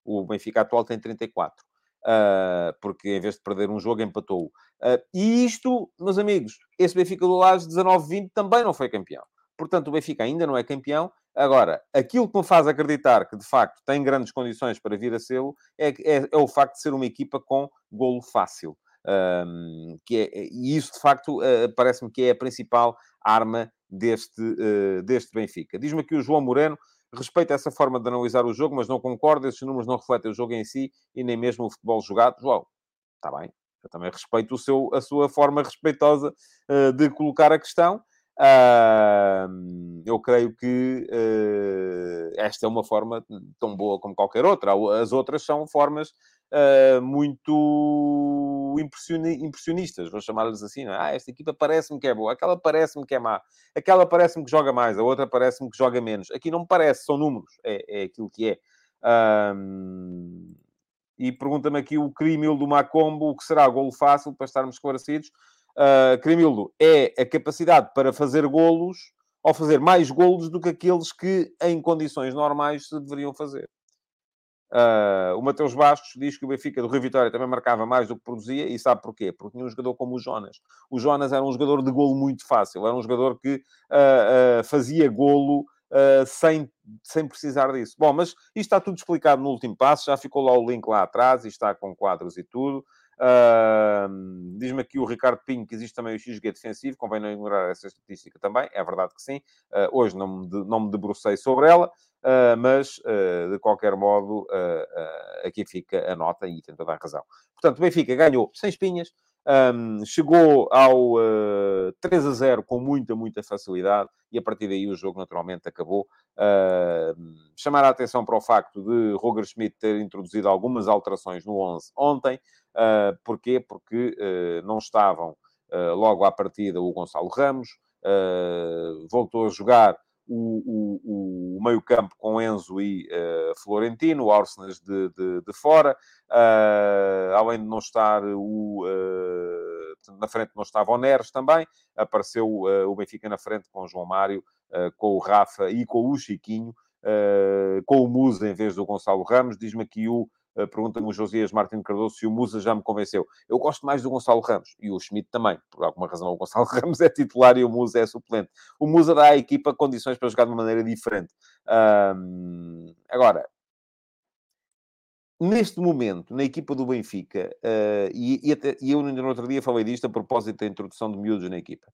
O Benfica atual tem 34. Uh, ah, porque em vez de perder um jogo, empatou. Uh, e isto, meus amigos, esse Benfica do Laje 19-20 também não foi campeão. Portanto, o Benfica ainda não é campeão. Agora, aquilo que me faz acreditar que, de facto, tem grandes condições para vir a ser é, é, é o facto de ser uma equipa com golo fácil. Um, que é, e isso, de facto, uh, parece-me que é a principal arma deste, uh, deste Benfica. Diz-me aqui o João Moreno, respeita essa forma de analisar o jogo, mas não concorda, esses números não refletem o jogo em si e nem mesmo o futebol jogado. João, está bem, eu também respeito o seu, a sua forma respeitosa uh, de colocar a questão. Uh, eu creio que uh, esta é uma forma tão boa como qualquer outra. As outras são formas uh, muito impressionistas, vou chamar-lhes assim. É? Ah, esta equipa parece-me que é boa, aquela parece-me que é má, aquela parece-me que joga mais, a outra parece-me que joga menos. Aqui não me parece, são números, é, é aquilo que é. Um, e pergunta-me aqui o Crimil do Macombo, o que será golo fácil, para estarmos esclarecidos. Uh, Crimildo, é a capacidade para fazer golos ou fazer mais golos do que aqueles que, em condições normais, se deveriam fazer. Uh, o Mateus Bastos diz que o Benfica do Rio Vitória também marcava mais do que produzia, e sabe porquê? Porque tinha um jogador como o Jonas. O Jonas era um jogador de golo muito fácil, era um jogador que uh, uh, fazia golo sem, sem precisar disso. Bom, mas isto está tudo explicado no último passo, já ficou lá o link lá atrás, e está com quadros e tudo. Diz-me aqui o Ricardo Pinho que existe também o XG defensivo, convém não ignorar essa estatística também, é verdade que sim. hoje não me, de, não me debrucei sobre ela. Uh, mas, uh, de qualquer modo, uh, aqui fica a nota e tem toda a razão. Portanto, o Benfica ganhou sem espinhas, um, chegou ao 3 a 0 com muita, muita facilidade e a partir daí o jogo naturalmente acabou. chamar a atenção para o facto de Roger Schmidt ter introduzido algumas alterações no 11 ontem. porquê? Porque não estavam logo à partida o Gonçalo Ramos, voltou a jogar o, o, o meio-campo com Enzo e uh, Florentino, Arsenas de, de, de fora, uh, além de não estar o. Uh, na frente não estava o Neres também, apareceu o Benfica na frente com o João Mário, com o Rafa e com o Chiquinho, com o Musa em vez do Gonçalo Ramos. Diz-me aqui o pergunta-me o Josias Martins Cardoso se o Musa já me convenceu. Eu gosto mais do Gonçalo Ramos e o Schmidt também. Por alguma razão, o Gonçalo Ramos é titular e o Musa é suplente. O Musa dá à equipa condições para jogar de uma maneira diferente. Agora, neste momento, na equipa do Benfica, uh, e, e, até, e eu ainda no outro dia falei disto a propósito da introdução de miúdos na equipa.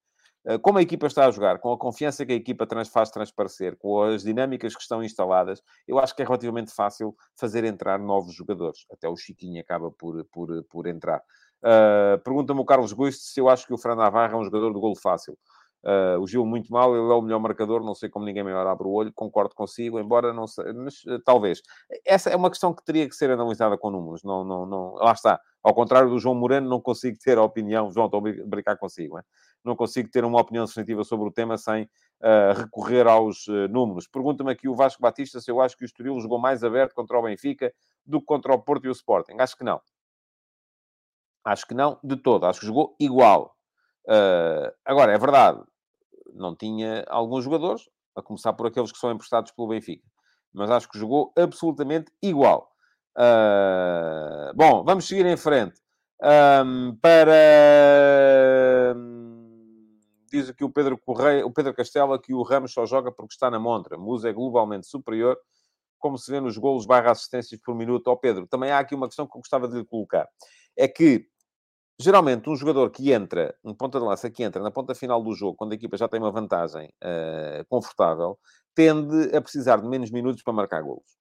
Eh, como a equipa está a jogar, com a confiança que a equipa faz transparecer, com as dinâmicas que estão instaladas, eu acho que é relativamente fácil fazer entrar novos jogadores. Até o Chiquinho acaba por, por, por entrar. Uh, Pergunta-me o Carlos Guiste se eu acho que o Fran Navarro é um jogador de golo fácil. Uh, o Gil muito mal, ele é o melhor marcador, não sei como ninguém melhor abre o olho, concordo consigo, embora não sei, mas uh, talvez. Essa é uma questão que teria que ser analisada com números, não, não, não, lá está. Ao contrário do João Moreno, não consigo ter a opinião, João, estou a brincar consigo, não consigo ter uma opinião definitiva sobre o tema sem uh, recorrer aos números. Pergunta-me aqui o Vasco Batista se eu acho que o Estoril jogou mais aberto contra o Benfica do que contra o Porto e o Sporting. Acho que não. Acho que não, de todo. Acho que jogou igual. Uh, agora, é verdade, não tinha alguns jogadores, a começar por aqueles que são emprestados pelo Benfica. Mas acho que jogou absolutamente igual. Uh, bom, vamos seguir em frente. Um, para. Diz aqui o Pedro Correia, o Pedro Castela que o Ramos só joga porque está na montra. Musa é globalmente superior, como se vê nos golos barra assistências por minuto. Ó oh, Pedro, também há aqui uma questão que eu gostava de lhe colocar. É que Geralmente, um jogador que entra, um ponta de lança que entra na ponta final do jogo, quando a equipa já tem uma vantagem uh, confortável, tende a precisar de menos minutos para marcar golos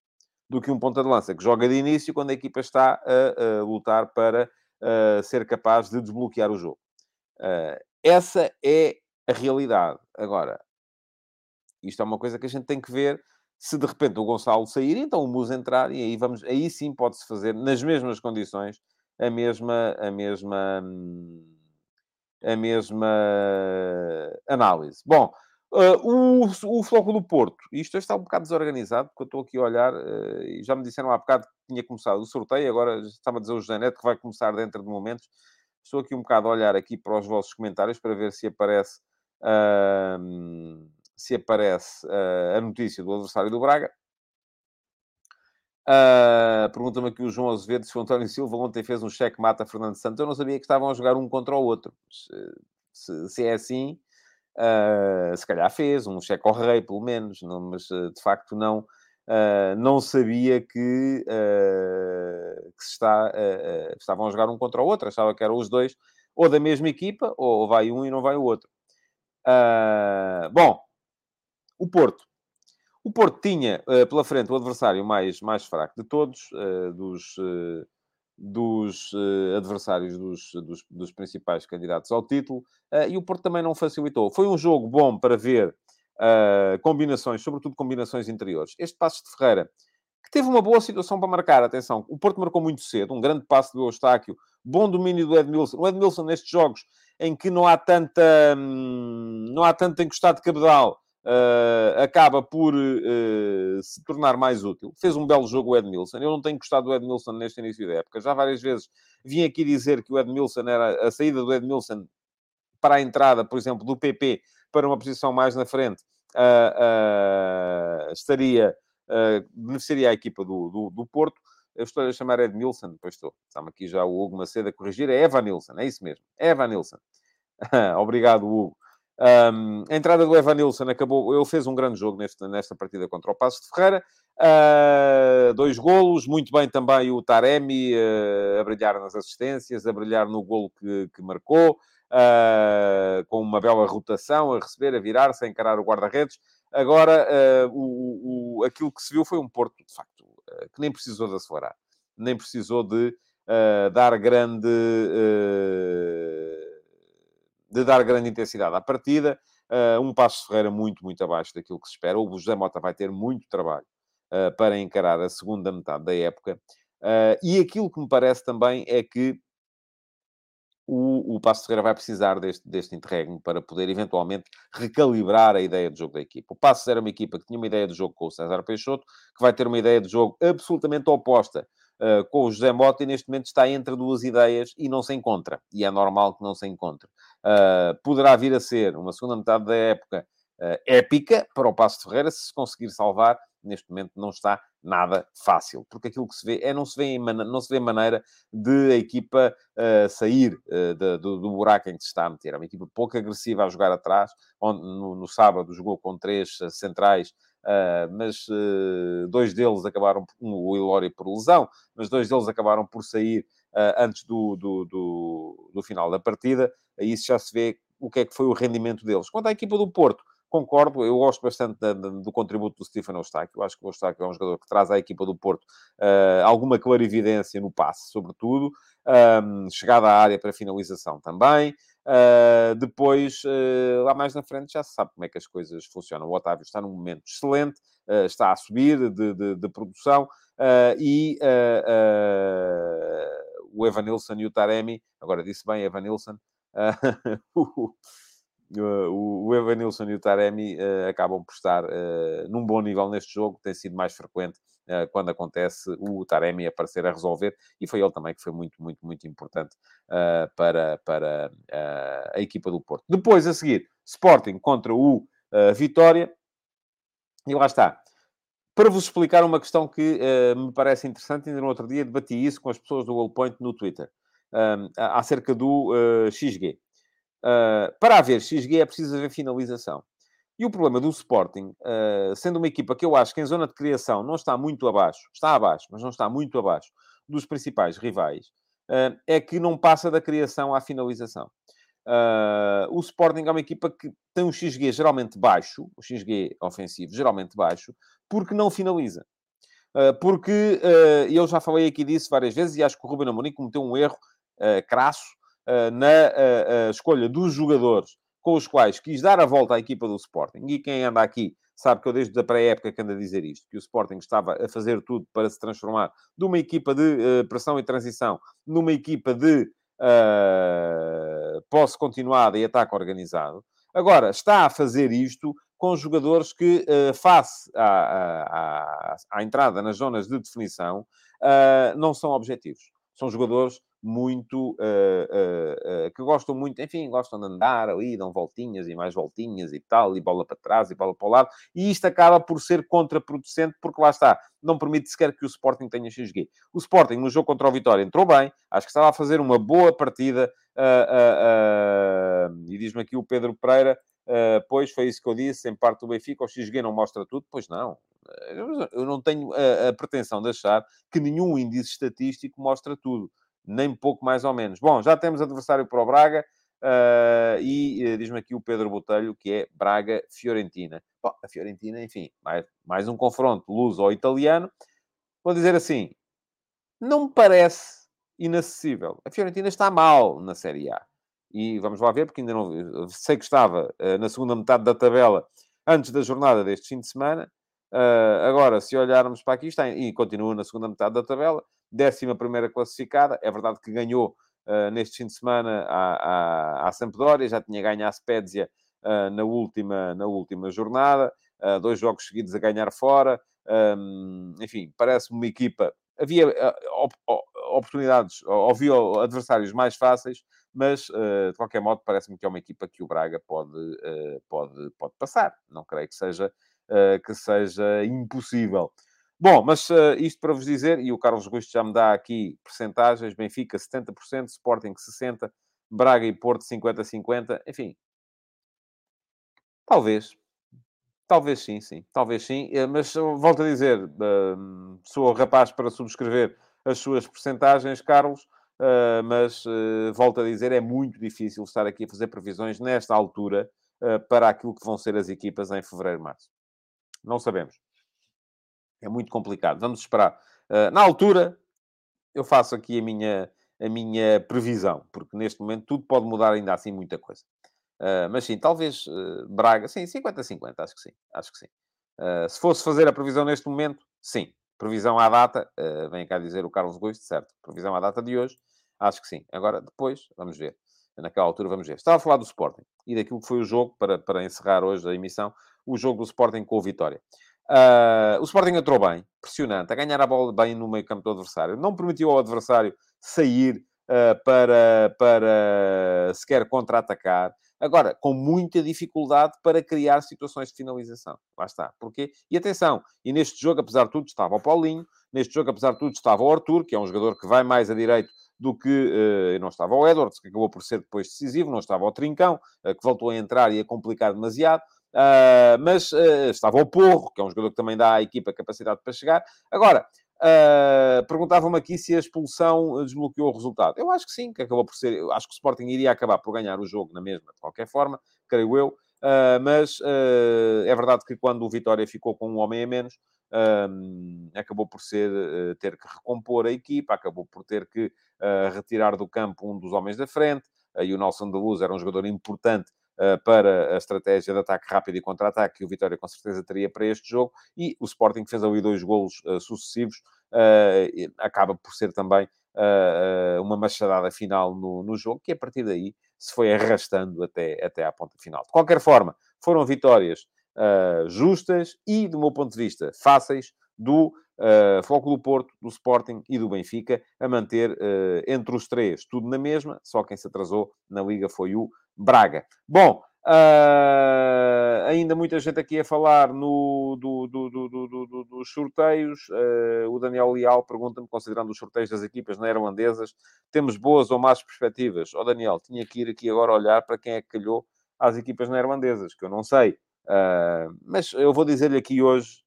do que um ponta de lança que joga de início quando a equipa está a, a lutar para uh, ser capaz de desbloquear o jogo. Uh, essa é a realidade. Agora, isto é uma coisa que a gente tem que ver. Se de repente o Gonçalo sair, então o Musa entrar, e aí, vamos, aí sim pode-se fazer, nas mesmas condições, a mesma, a mesma, a mesma análise. Bom, Uh, o, o Floco do Porto, isto está um bocado desorganizado, porque eu estou aqui a olhar uh, e já me disseram há bocado que tinha começado o sorteio, agora estava a dizer o José Neto que vai começar dentro de momentos. Estou aqui um bocado a olhar aqui para os vossos comentários para ver se aparece, uh, se aparece a notícia do adversário do Braga. Pergunta-me aqui o João Azevedo se o António Silva ontem fez um cheque-mata Fernando Santos. Eu não sabia que estavam a jogar um contra o outro. Se, se é assim, Uh, se calhar fez um cheque ao rei, pelo menos, não, mas uh, de facto não, uh, não sabia que, que se está, estavam a jogar um contra o outro, achava que eram os dois, ou da mesma equipa, ou vai um e não vai o outro. bom, o Porto. O Porto tinha pela frente o adversário mais, mais fraco de todos, dos dos uh, adversários dos, dos, dos, principais candidatos ao título, uh, e o Porto também não facilitou. Foi um jogo bom para ver uh, combinações, sobretudo combinações interiores. Este passo de Ferreira, que teve uma boa situação para marcar, atenção, o Porto marcou muito cedo, um grande passo do Eustáquio, bom domínio do Edmilson. O Edmilson, nestes jogos em que não há tanta, hum, não há tanto encostado de cabedal, uh, acaba por uh, se tornar mais útil. Fez um belo jogo o Edmilson. Eu não tenho gostado do Edmilson neste início da época. Já várias vezes vim aqui dizer que o Edmilson era a saída do Edmilson para a entrada, por exemplo, do PP para uma posição mais na frente, uh, estaria, beneficiaria a equipa do, do, do Porto. Eu estou a chamar Edmilson, depois estou. Está-me aqui já o Hugo Macedo a corrigir. É Evanilson, é isso mesmo. É Evanilson. Obrigado, Hugo. Um, a entrada do Evanilson acabou, ele fez um grande jogo nesta, nesta partida contra o Passo de Ferreira. Uh, dois golos, muito bem também o Taremi uh, a brilhar nas assistências, a brilhar no golo que, que marcou, uh, com uma bela rotação, a receber, a virar-se, a encarar o guarda-redes. Agora, o, o, aquilo que se viu foi um Porto, de facto, que nem precisou de acelerar, nem precisou de dar grande de dar grande intensidade à partida. Uh, um Passo Ferreira muito, muito abaixo daquilo que se espera. O José Mota vai ter muito trabalho uh, para encarar a segunda metade da época. Uh, e aquilo que me parece também é que o, o Passo Ferreira vai precisar deste, deste interregno para poder eventualmente recalibrar a ideia de jogo da equipa. O Passo era uma equipa que tinha uma ideia de jogo com o César Peixoto, que vai ter uma ideia de jogo absolutamente oposta uh, com o José Mota e neste momento está entre duas ideias e não se encontra. E é normal que não se encontre. Uh, poderá vir a ser uma segunda metade da época uh, épica para o Passo Ferreira se conseguir salvar. Neste momento não está nada fácil, porque aquilo que se vê é não se vê, não se vê maneira de a equipa uh, sair uh, de, do, do, buraco em que se está a meter. É uma equipa pouco agressiva a jogar atrás, onde no, no sábado jogou com três centrais Uh, mas uh, dois deles acabaram, um, o Ilori por lesão, mas dois deles acabaram por sair uh, antes do, do, do, do, final da partida. Aí já se vê o que é que foi o rendimento deles. Quanto à equipa do Porto, concordo, eu gosto bastante da, da, do contributo do Stefano Eustáquio. Eu acho que o Eustáquio é um jogador que traz à equipa do Porto alguma clarividência no passe, sobretudo, um, chegada à área para finalização também. Uh, depois, uh, lá mais na frente, já se sabe como é que as coisas funcionam. O Otávio está num momento excelente, uh, está a subir de, de, de produção e o Evanilson e o Taremi, agora disse bem Evanilson, o, o, Evanilson e o Taremi acabam por estar num bom nível neste jogo, tem sido mais frequente eh, quando acontece o Taremi aparecer a resolver, e foi ele também que foi muito, muito, muito importante uh, para, para uh, a equipa do Porto. Depois, a seguir, Sporting contra o Vitória, e lá está. Para vos explicar uma questão que me parece interessante, ainda no outro dia debati isso com as pessoas do Wallpoint no Twitter, acerca do XG. Para haver XG é preciso haver finalização. E o problema do Sporting, uh, sendo uma equipa que eu acho que em zona de criação não está muito abaixo, está abaixo, mas não está muito abaixo dos principais rivais, uh, é que não passa da criação à finalização. O Sporting é uma equipa que tem um XG geralmente baixo, o XG ofensivo geralmente baixo, porque não finaliza. porque eu já falei aqui disso várias vezes e acho que o Ruben Amorim cometeu um erro crasso na escolha dos jogadores com os quais quis dar a volta à equipa do Sporting. E quem anda aqui sabe que eu desde a pré-época que ando a dizer isto, que o Sporting estava a fazer tudo para se transformar de uma equipa de uh, pressão e transição numa equipa de uh, posse continuada e ataque organizado. Agora, está a fazer isto com jogadores que, uh, face à, à, à, entrada nas zonas de definição, uh, não são objetivos. São jogadores muito uh, uh, uh, que gostam muito, enfim, gostam de andar ali, dão voltinhas e mais voltinhas e tal, e bola para trás e bola para o lado, e isto acaba por ser contraproducente, porque lá está, não permite sequer que o Sporting tenha XG. O Sporting, no jogo contra o Vitória, entrou bem, acho que estava a fazer uma boa partida, e diz-me aqui o Pedro Pereira. pois foi isso que eu disse, em parte do Benfica, o XG não mostra tudo, pois não, eu não tenho a, a pretensão de achar que nenhum índice estatístico mostra tudo nem pouco mais ou menos. Bom, já temos adversário para o Braga uh, e uh, diz-me aqui o Pedro Botelho que é Braga-Fiorentina. Bom, a Fiorentina, enfim, mais, mais um confronto luso ou italiano. Vou dizer assim, não me parece inacessível. A Fiorentina está mal na Série A. E vamos lá ver, porque ainda não... Sei que estava uh, na segunda metade da tabela antes da jornada deste fim de semana. Agora, se olharmos para aqui, está e continua na segunda metade da tabela, décima primeira classificada. É verdade que ganhou uh, neste fim de semana à, à, à Sampdoria, já tinha ganho a Spezia uh, na, última, na última jornada, dois jogos seguidos a ganhar fora. Um, enfim, parece-me uma equipa. Havia op oportunidades, havia adversários mais fáceis, mas de qualquer modo parece-me que é uma equipa que o Braga pode, pode, pode passar. Não creio que seja uh, que seja impossível. Bom, mas uh, isto para vos dizer, e o Carlos Gusto já me dá aqui percentagens, Benfica 70%, Sporting 60%, Braga e Porto 50-50, enfim. Talvez. Talvez sim, sim. Talvez sim. Eh, mas volto a dizer, uh, sou rapaz para subscrever as suas percentagens, Carlos, uh, mas volto a dizer, é muito difícil estar aqui a fazer previsões nesta altura para aquilo que vão ser as equipas em fevereiro, março. Não sabemos. É muito complicado. Vamos esperar. Uh, na altura, eu faço aqui a minha, a minha previsão, porque neste momento tudo pode mudar ainda assim muita coisa. Uh, mas sim, talvez uh, Braga, sim, 50-50, acho que sim, acho que sim. se fosse fazer a previsão neste momento, sim. Previsão à data, vem cá dizer o Carlos Gosto, certo. Previsão à data de hoje, acho que sim. Agora, depois, vamos ver. Naquela altura, vamos ver. Estava a falar do Sporting e daquilo que foi o jogo, para, para encerrar hoje a emissão, o jogo do Sporting com o Vitória. Uh, o Sporting entrou bem, pressionante, a ganhar a bola bem no meio campo do adversário. Não permitiu ao adversário sair uh, para, para sequer contra-atacar. Agora, com muita dificuldade para criar situações de finalização. Lá está. Porquê? E atenção, e neste jogo, apesar de tudo, estava o Paulinho, neste jogo, apesar de tudo, estava o Arthur, que é um jogador que vai mais a direito do que uh, não estava o Edwards, que acabou por ser depois decisivo, não estava o Trincão, uh, que voltou a entrar e a complicar demasiado. Uh, mas uh, estava o Porro, que é um jogador que também dá à equipa capacidade para chegar. Agora, uh, perguntavam-me aqui se a expulsão desbloqueou o resultado. Eu acho que sim, que acabou por ser. Acho que o Sporting iria acabar por ganhar o jogo na mesma, de qualquer forma, creio eu. mas é verdade que quando o Vitória ficou com um homem a menos, acabou por ser ter que recompor a equipa, acabou por ter que retirar do campo um dos homens da frente. e o Nelson de Luz era um jogador importante uh, para a estratégia de ataque rápido e contra-ataque que o Vitória com certeza teria para este jogo. E o Sporting que fez ali dois golos uh, sucessivos, uh, acaba por ser também uma machadada final no, no jogo, que a partir daí se foi arrastando até, até à ponta final. De qualquer forma, foram vitórias justas e, do meu ponto de vista, fáceis do uh, Foco do Porto, do Sporting e do Benfica, a manter uh, entre os três tudo na mesma, só quem se atrasou na Liga foi o Braga. Bom, uh, ainda muita gente aqui a falar no, do, do, do, dos sorteios. Uh, o Daniel Leal pergunta-me, considerando os sorteios das equipas neerlandesas, temos boas ou más perspectivas? Ó oh, Daniel, tinha que ir aqui agora olhar para quem é que calhou às equipas neerlandesas, que eu não sei. Uh, mas eu vou dizer-lhe aqui hoje,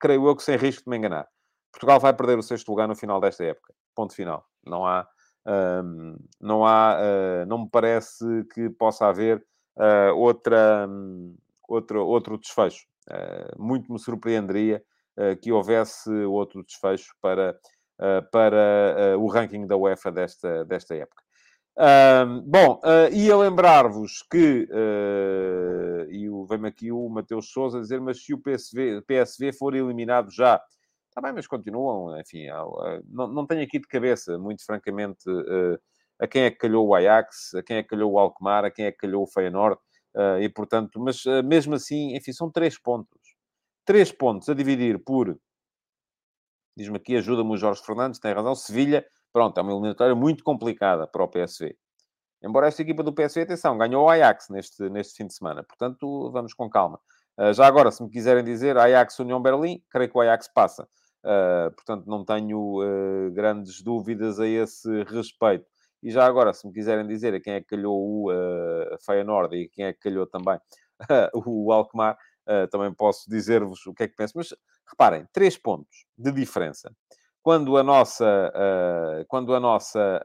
creio eu que sem risco de me enganar. Portugal vai perder o sexto lugar no final desta época. Ponto final. Não há um, não há, uh, não me parece que possa haver uh, outra, um, outro, outro desfecho. Uh, muito me surpreenderia que houvesse outro desfecho para, para o ranking da UEFA desta, desta época. Um, bom, uh, ia lembrar-vos que, uh, e vem-me aqui o Mateus Souza a dizer, mas se o PSV, PSV for eliminado já Está bem, mas continuam, enfim, não, não tenho aqui de cabeça, muito francamente, a quem é que calhou o Ajax, a quem é que calhou o Alkmaar, a quem é que calhou o Feyenoord, e portanto, mas mesmo assim, enfim, são três pontos. Três pontos a dividir por, diz-me aqui, ajuda-me o Jorge Fernandes, tem razão, Sevilha, pronto, é uma eliminatória muito complicada para o PSV. Embora esta equipa do PSV, atenção, ganhou o Ajax neste, neste fim de semana. Portanto, vamos com calma. Uh, já agora, se me quiserem dizer Ajax União Berlim, creio que o Ajax passa. Uh, portanto, não tenho uh, grandes dúvidas a esse respeito. E já agora, se me quiserem dizer a quem é que calhou o uh, Feyenoord e quem é que calhou também o Alkmaar, também posso dizer-vos o que é que penso. Mas reparem, três pontos de diferença. Quando a nossa, quando a nossa,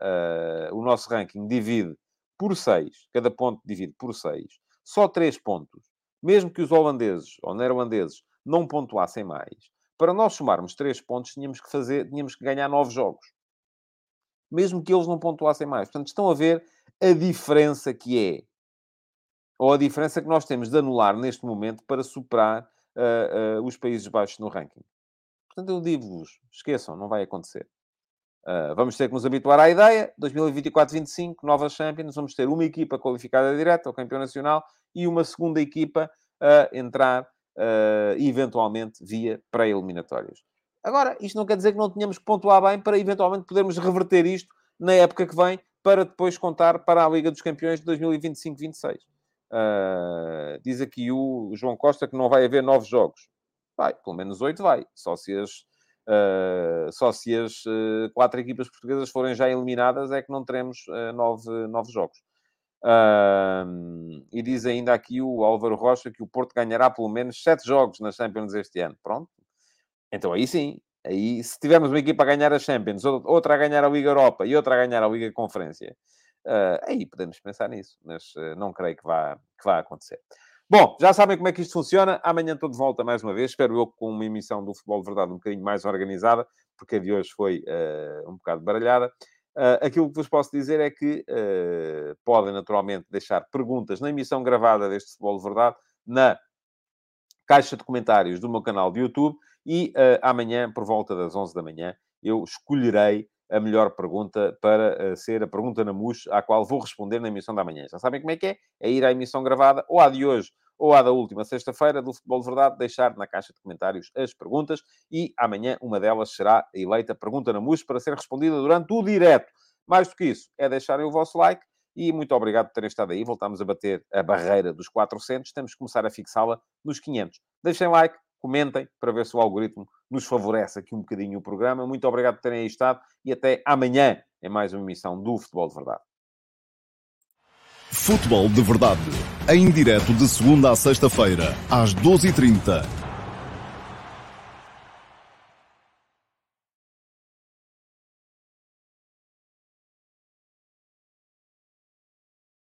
o nosso ranking divide por 6, cada ponto divide por 6, só 3 pontos, mesmo que os holandeses ou neerlandeses não pontuassem mais, para nós somarmos 3 pontos, tínhamos que fazer, tínhamos que ganhar 9 jogos. Mesmo que eles não pontuassem mais. Portanto, estão a ver a diferença que é. Ou a diferença que nós temos de anular neste momento para superar uh, uh, os Países Baixos no ranking. Portanto, eu digo-vos, esqueçam, não vai acontecer. Uh, vamos ter que nos habituar à ideia. 2024-25, novas Champions. Vamos ter uma equipa qualificada direta ao campeão nacional e uma segunda equipa a entrar, uh, eventualmente, via pré-eliminatórias. Agora, isto não quer dizer que não tenhamos que pontuar bem para, eventualmente, podermos reverter isto na época que vem, para depois contar para a Liga dos Campeões de 2025-26. Uh, ah, diz aqui o João Costa que não vai haver novos jogos. Vai, pelo menos oito vai. Só se as Uh, só se as uh, quatro equipas portuguesas forem já eliminadas é que não teremos uh, nove, nove jogos. e diz ainda aqui o Álvaro Rocha que o Porto ganhará pelo menos sete jogos nas Champions este ano. Pronto. Então aí sim. Aí, se tivermos uma equipa a ganhar a Champions, outra a ganhar a Liga Europa e outra a ganhar a Liga Conferência, aí podemos pensar nisso, mas não creio que vá, que vá acontecer. Bom, já sabem como é que isto funciona. Amanhã estou de volta mais uma vez. Espero eu com uma emissão do Futebol de Verdade um bocadinho mais organizada, porque a de hoje foi uh, um bocado baralhada. Uh, aquilo que vos posso dizer é que uh, podem naturalmente deixar perguntas na emissão gravada deste Futebol de Verdade na caixa de comentários do meu canal de YouTube e amanhã, por volta das 11 da manhã, eu escolherei a melhor pergunta para ser a pergunta na MUS, à qual vou responder na emissão da manhã. Já sabem como é que é? É ir à emissão gravada, ou à de hoje, ou à da última sexta-feira do Futebol de Verdade, deixar na caixa de comentários as perguntas e amanhã uma delas será eleita pergunta na MUS para ser respondida durante o direto. Mais do que isso, é deixarem o vosso like e muito obrigado por terem estado aí. Voltamos a bater a barreira dos 400, temos que começar a fixá-la nos 500. Deixem like, comentem para ver se o algoritmo nos favorece aqui um bocadinho o programa. Muito obrigado por terem aí estado e até amanhã em mais uma emissão do Futebol de Verdade. Futebol de Verdade, em direto de segunda a sexta-feira, às 12h30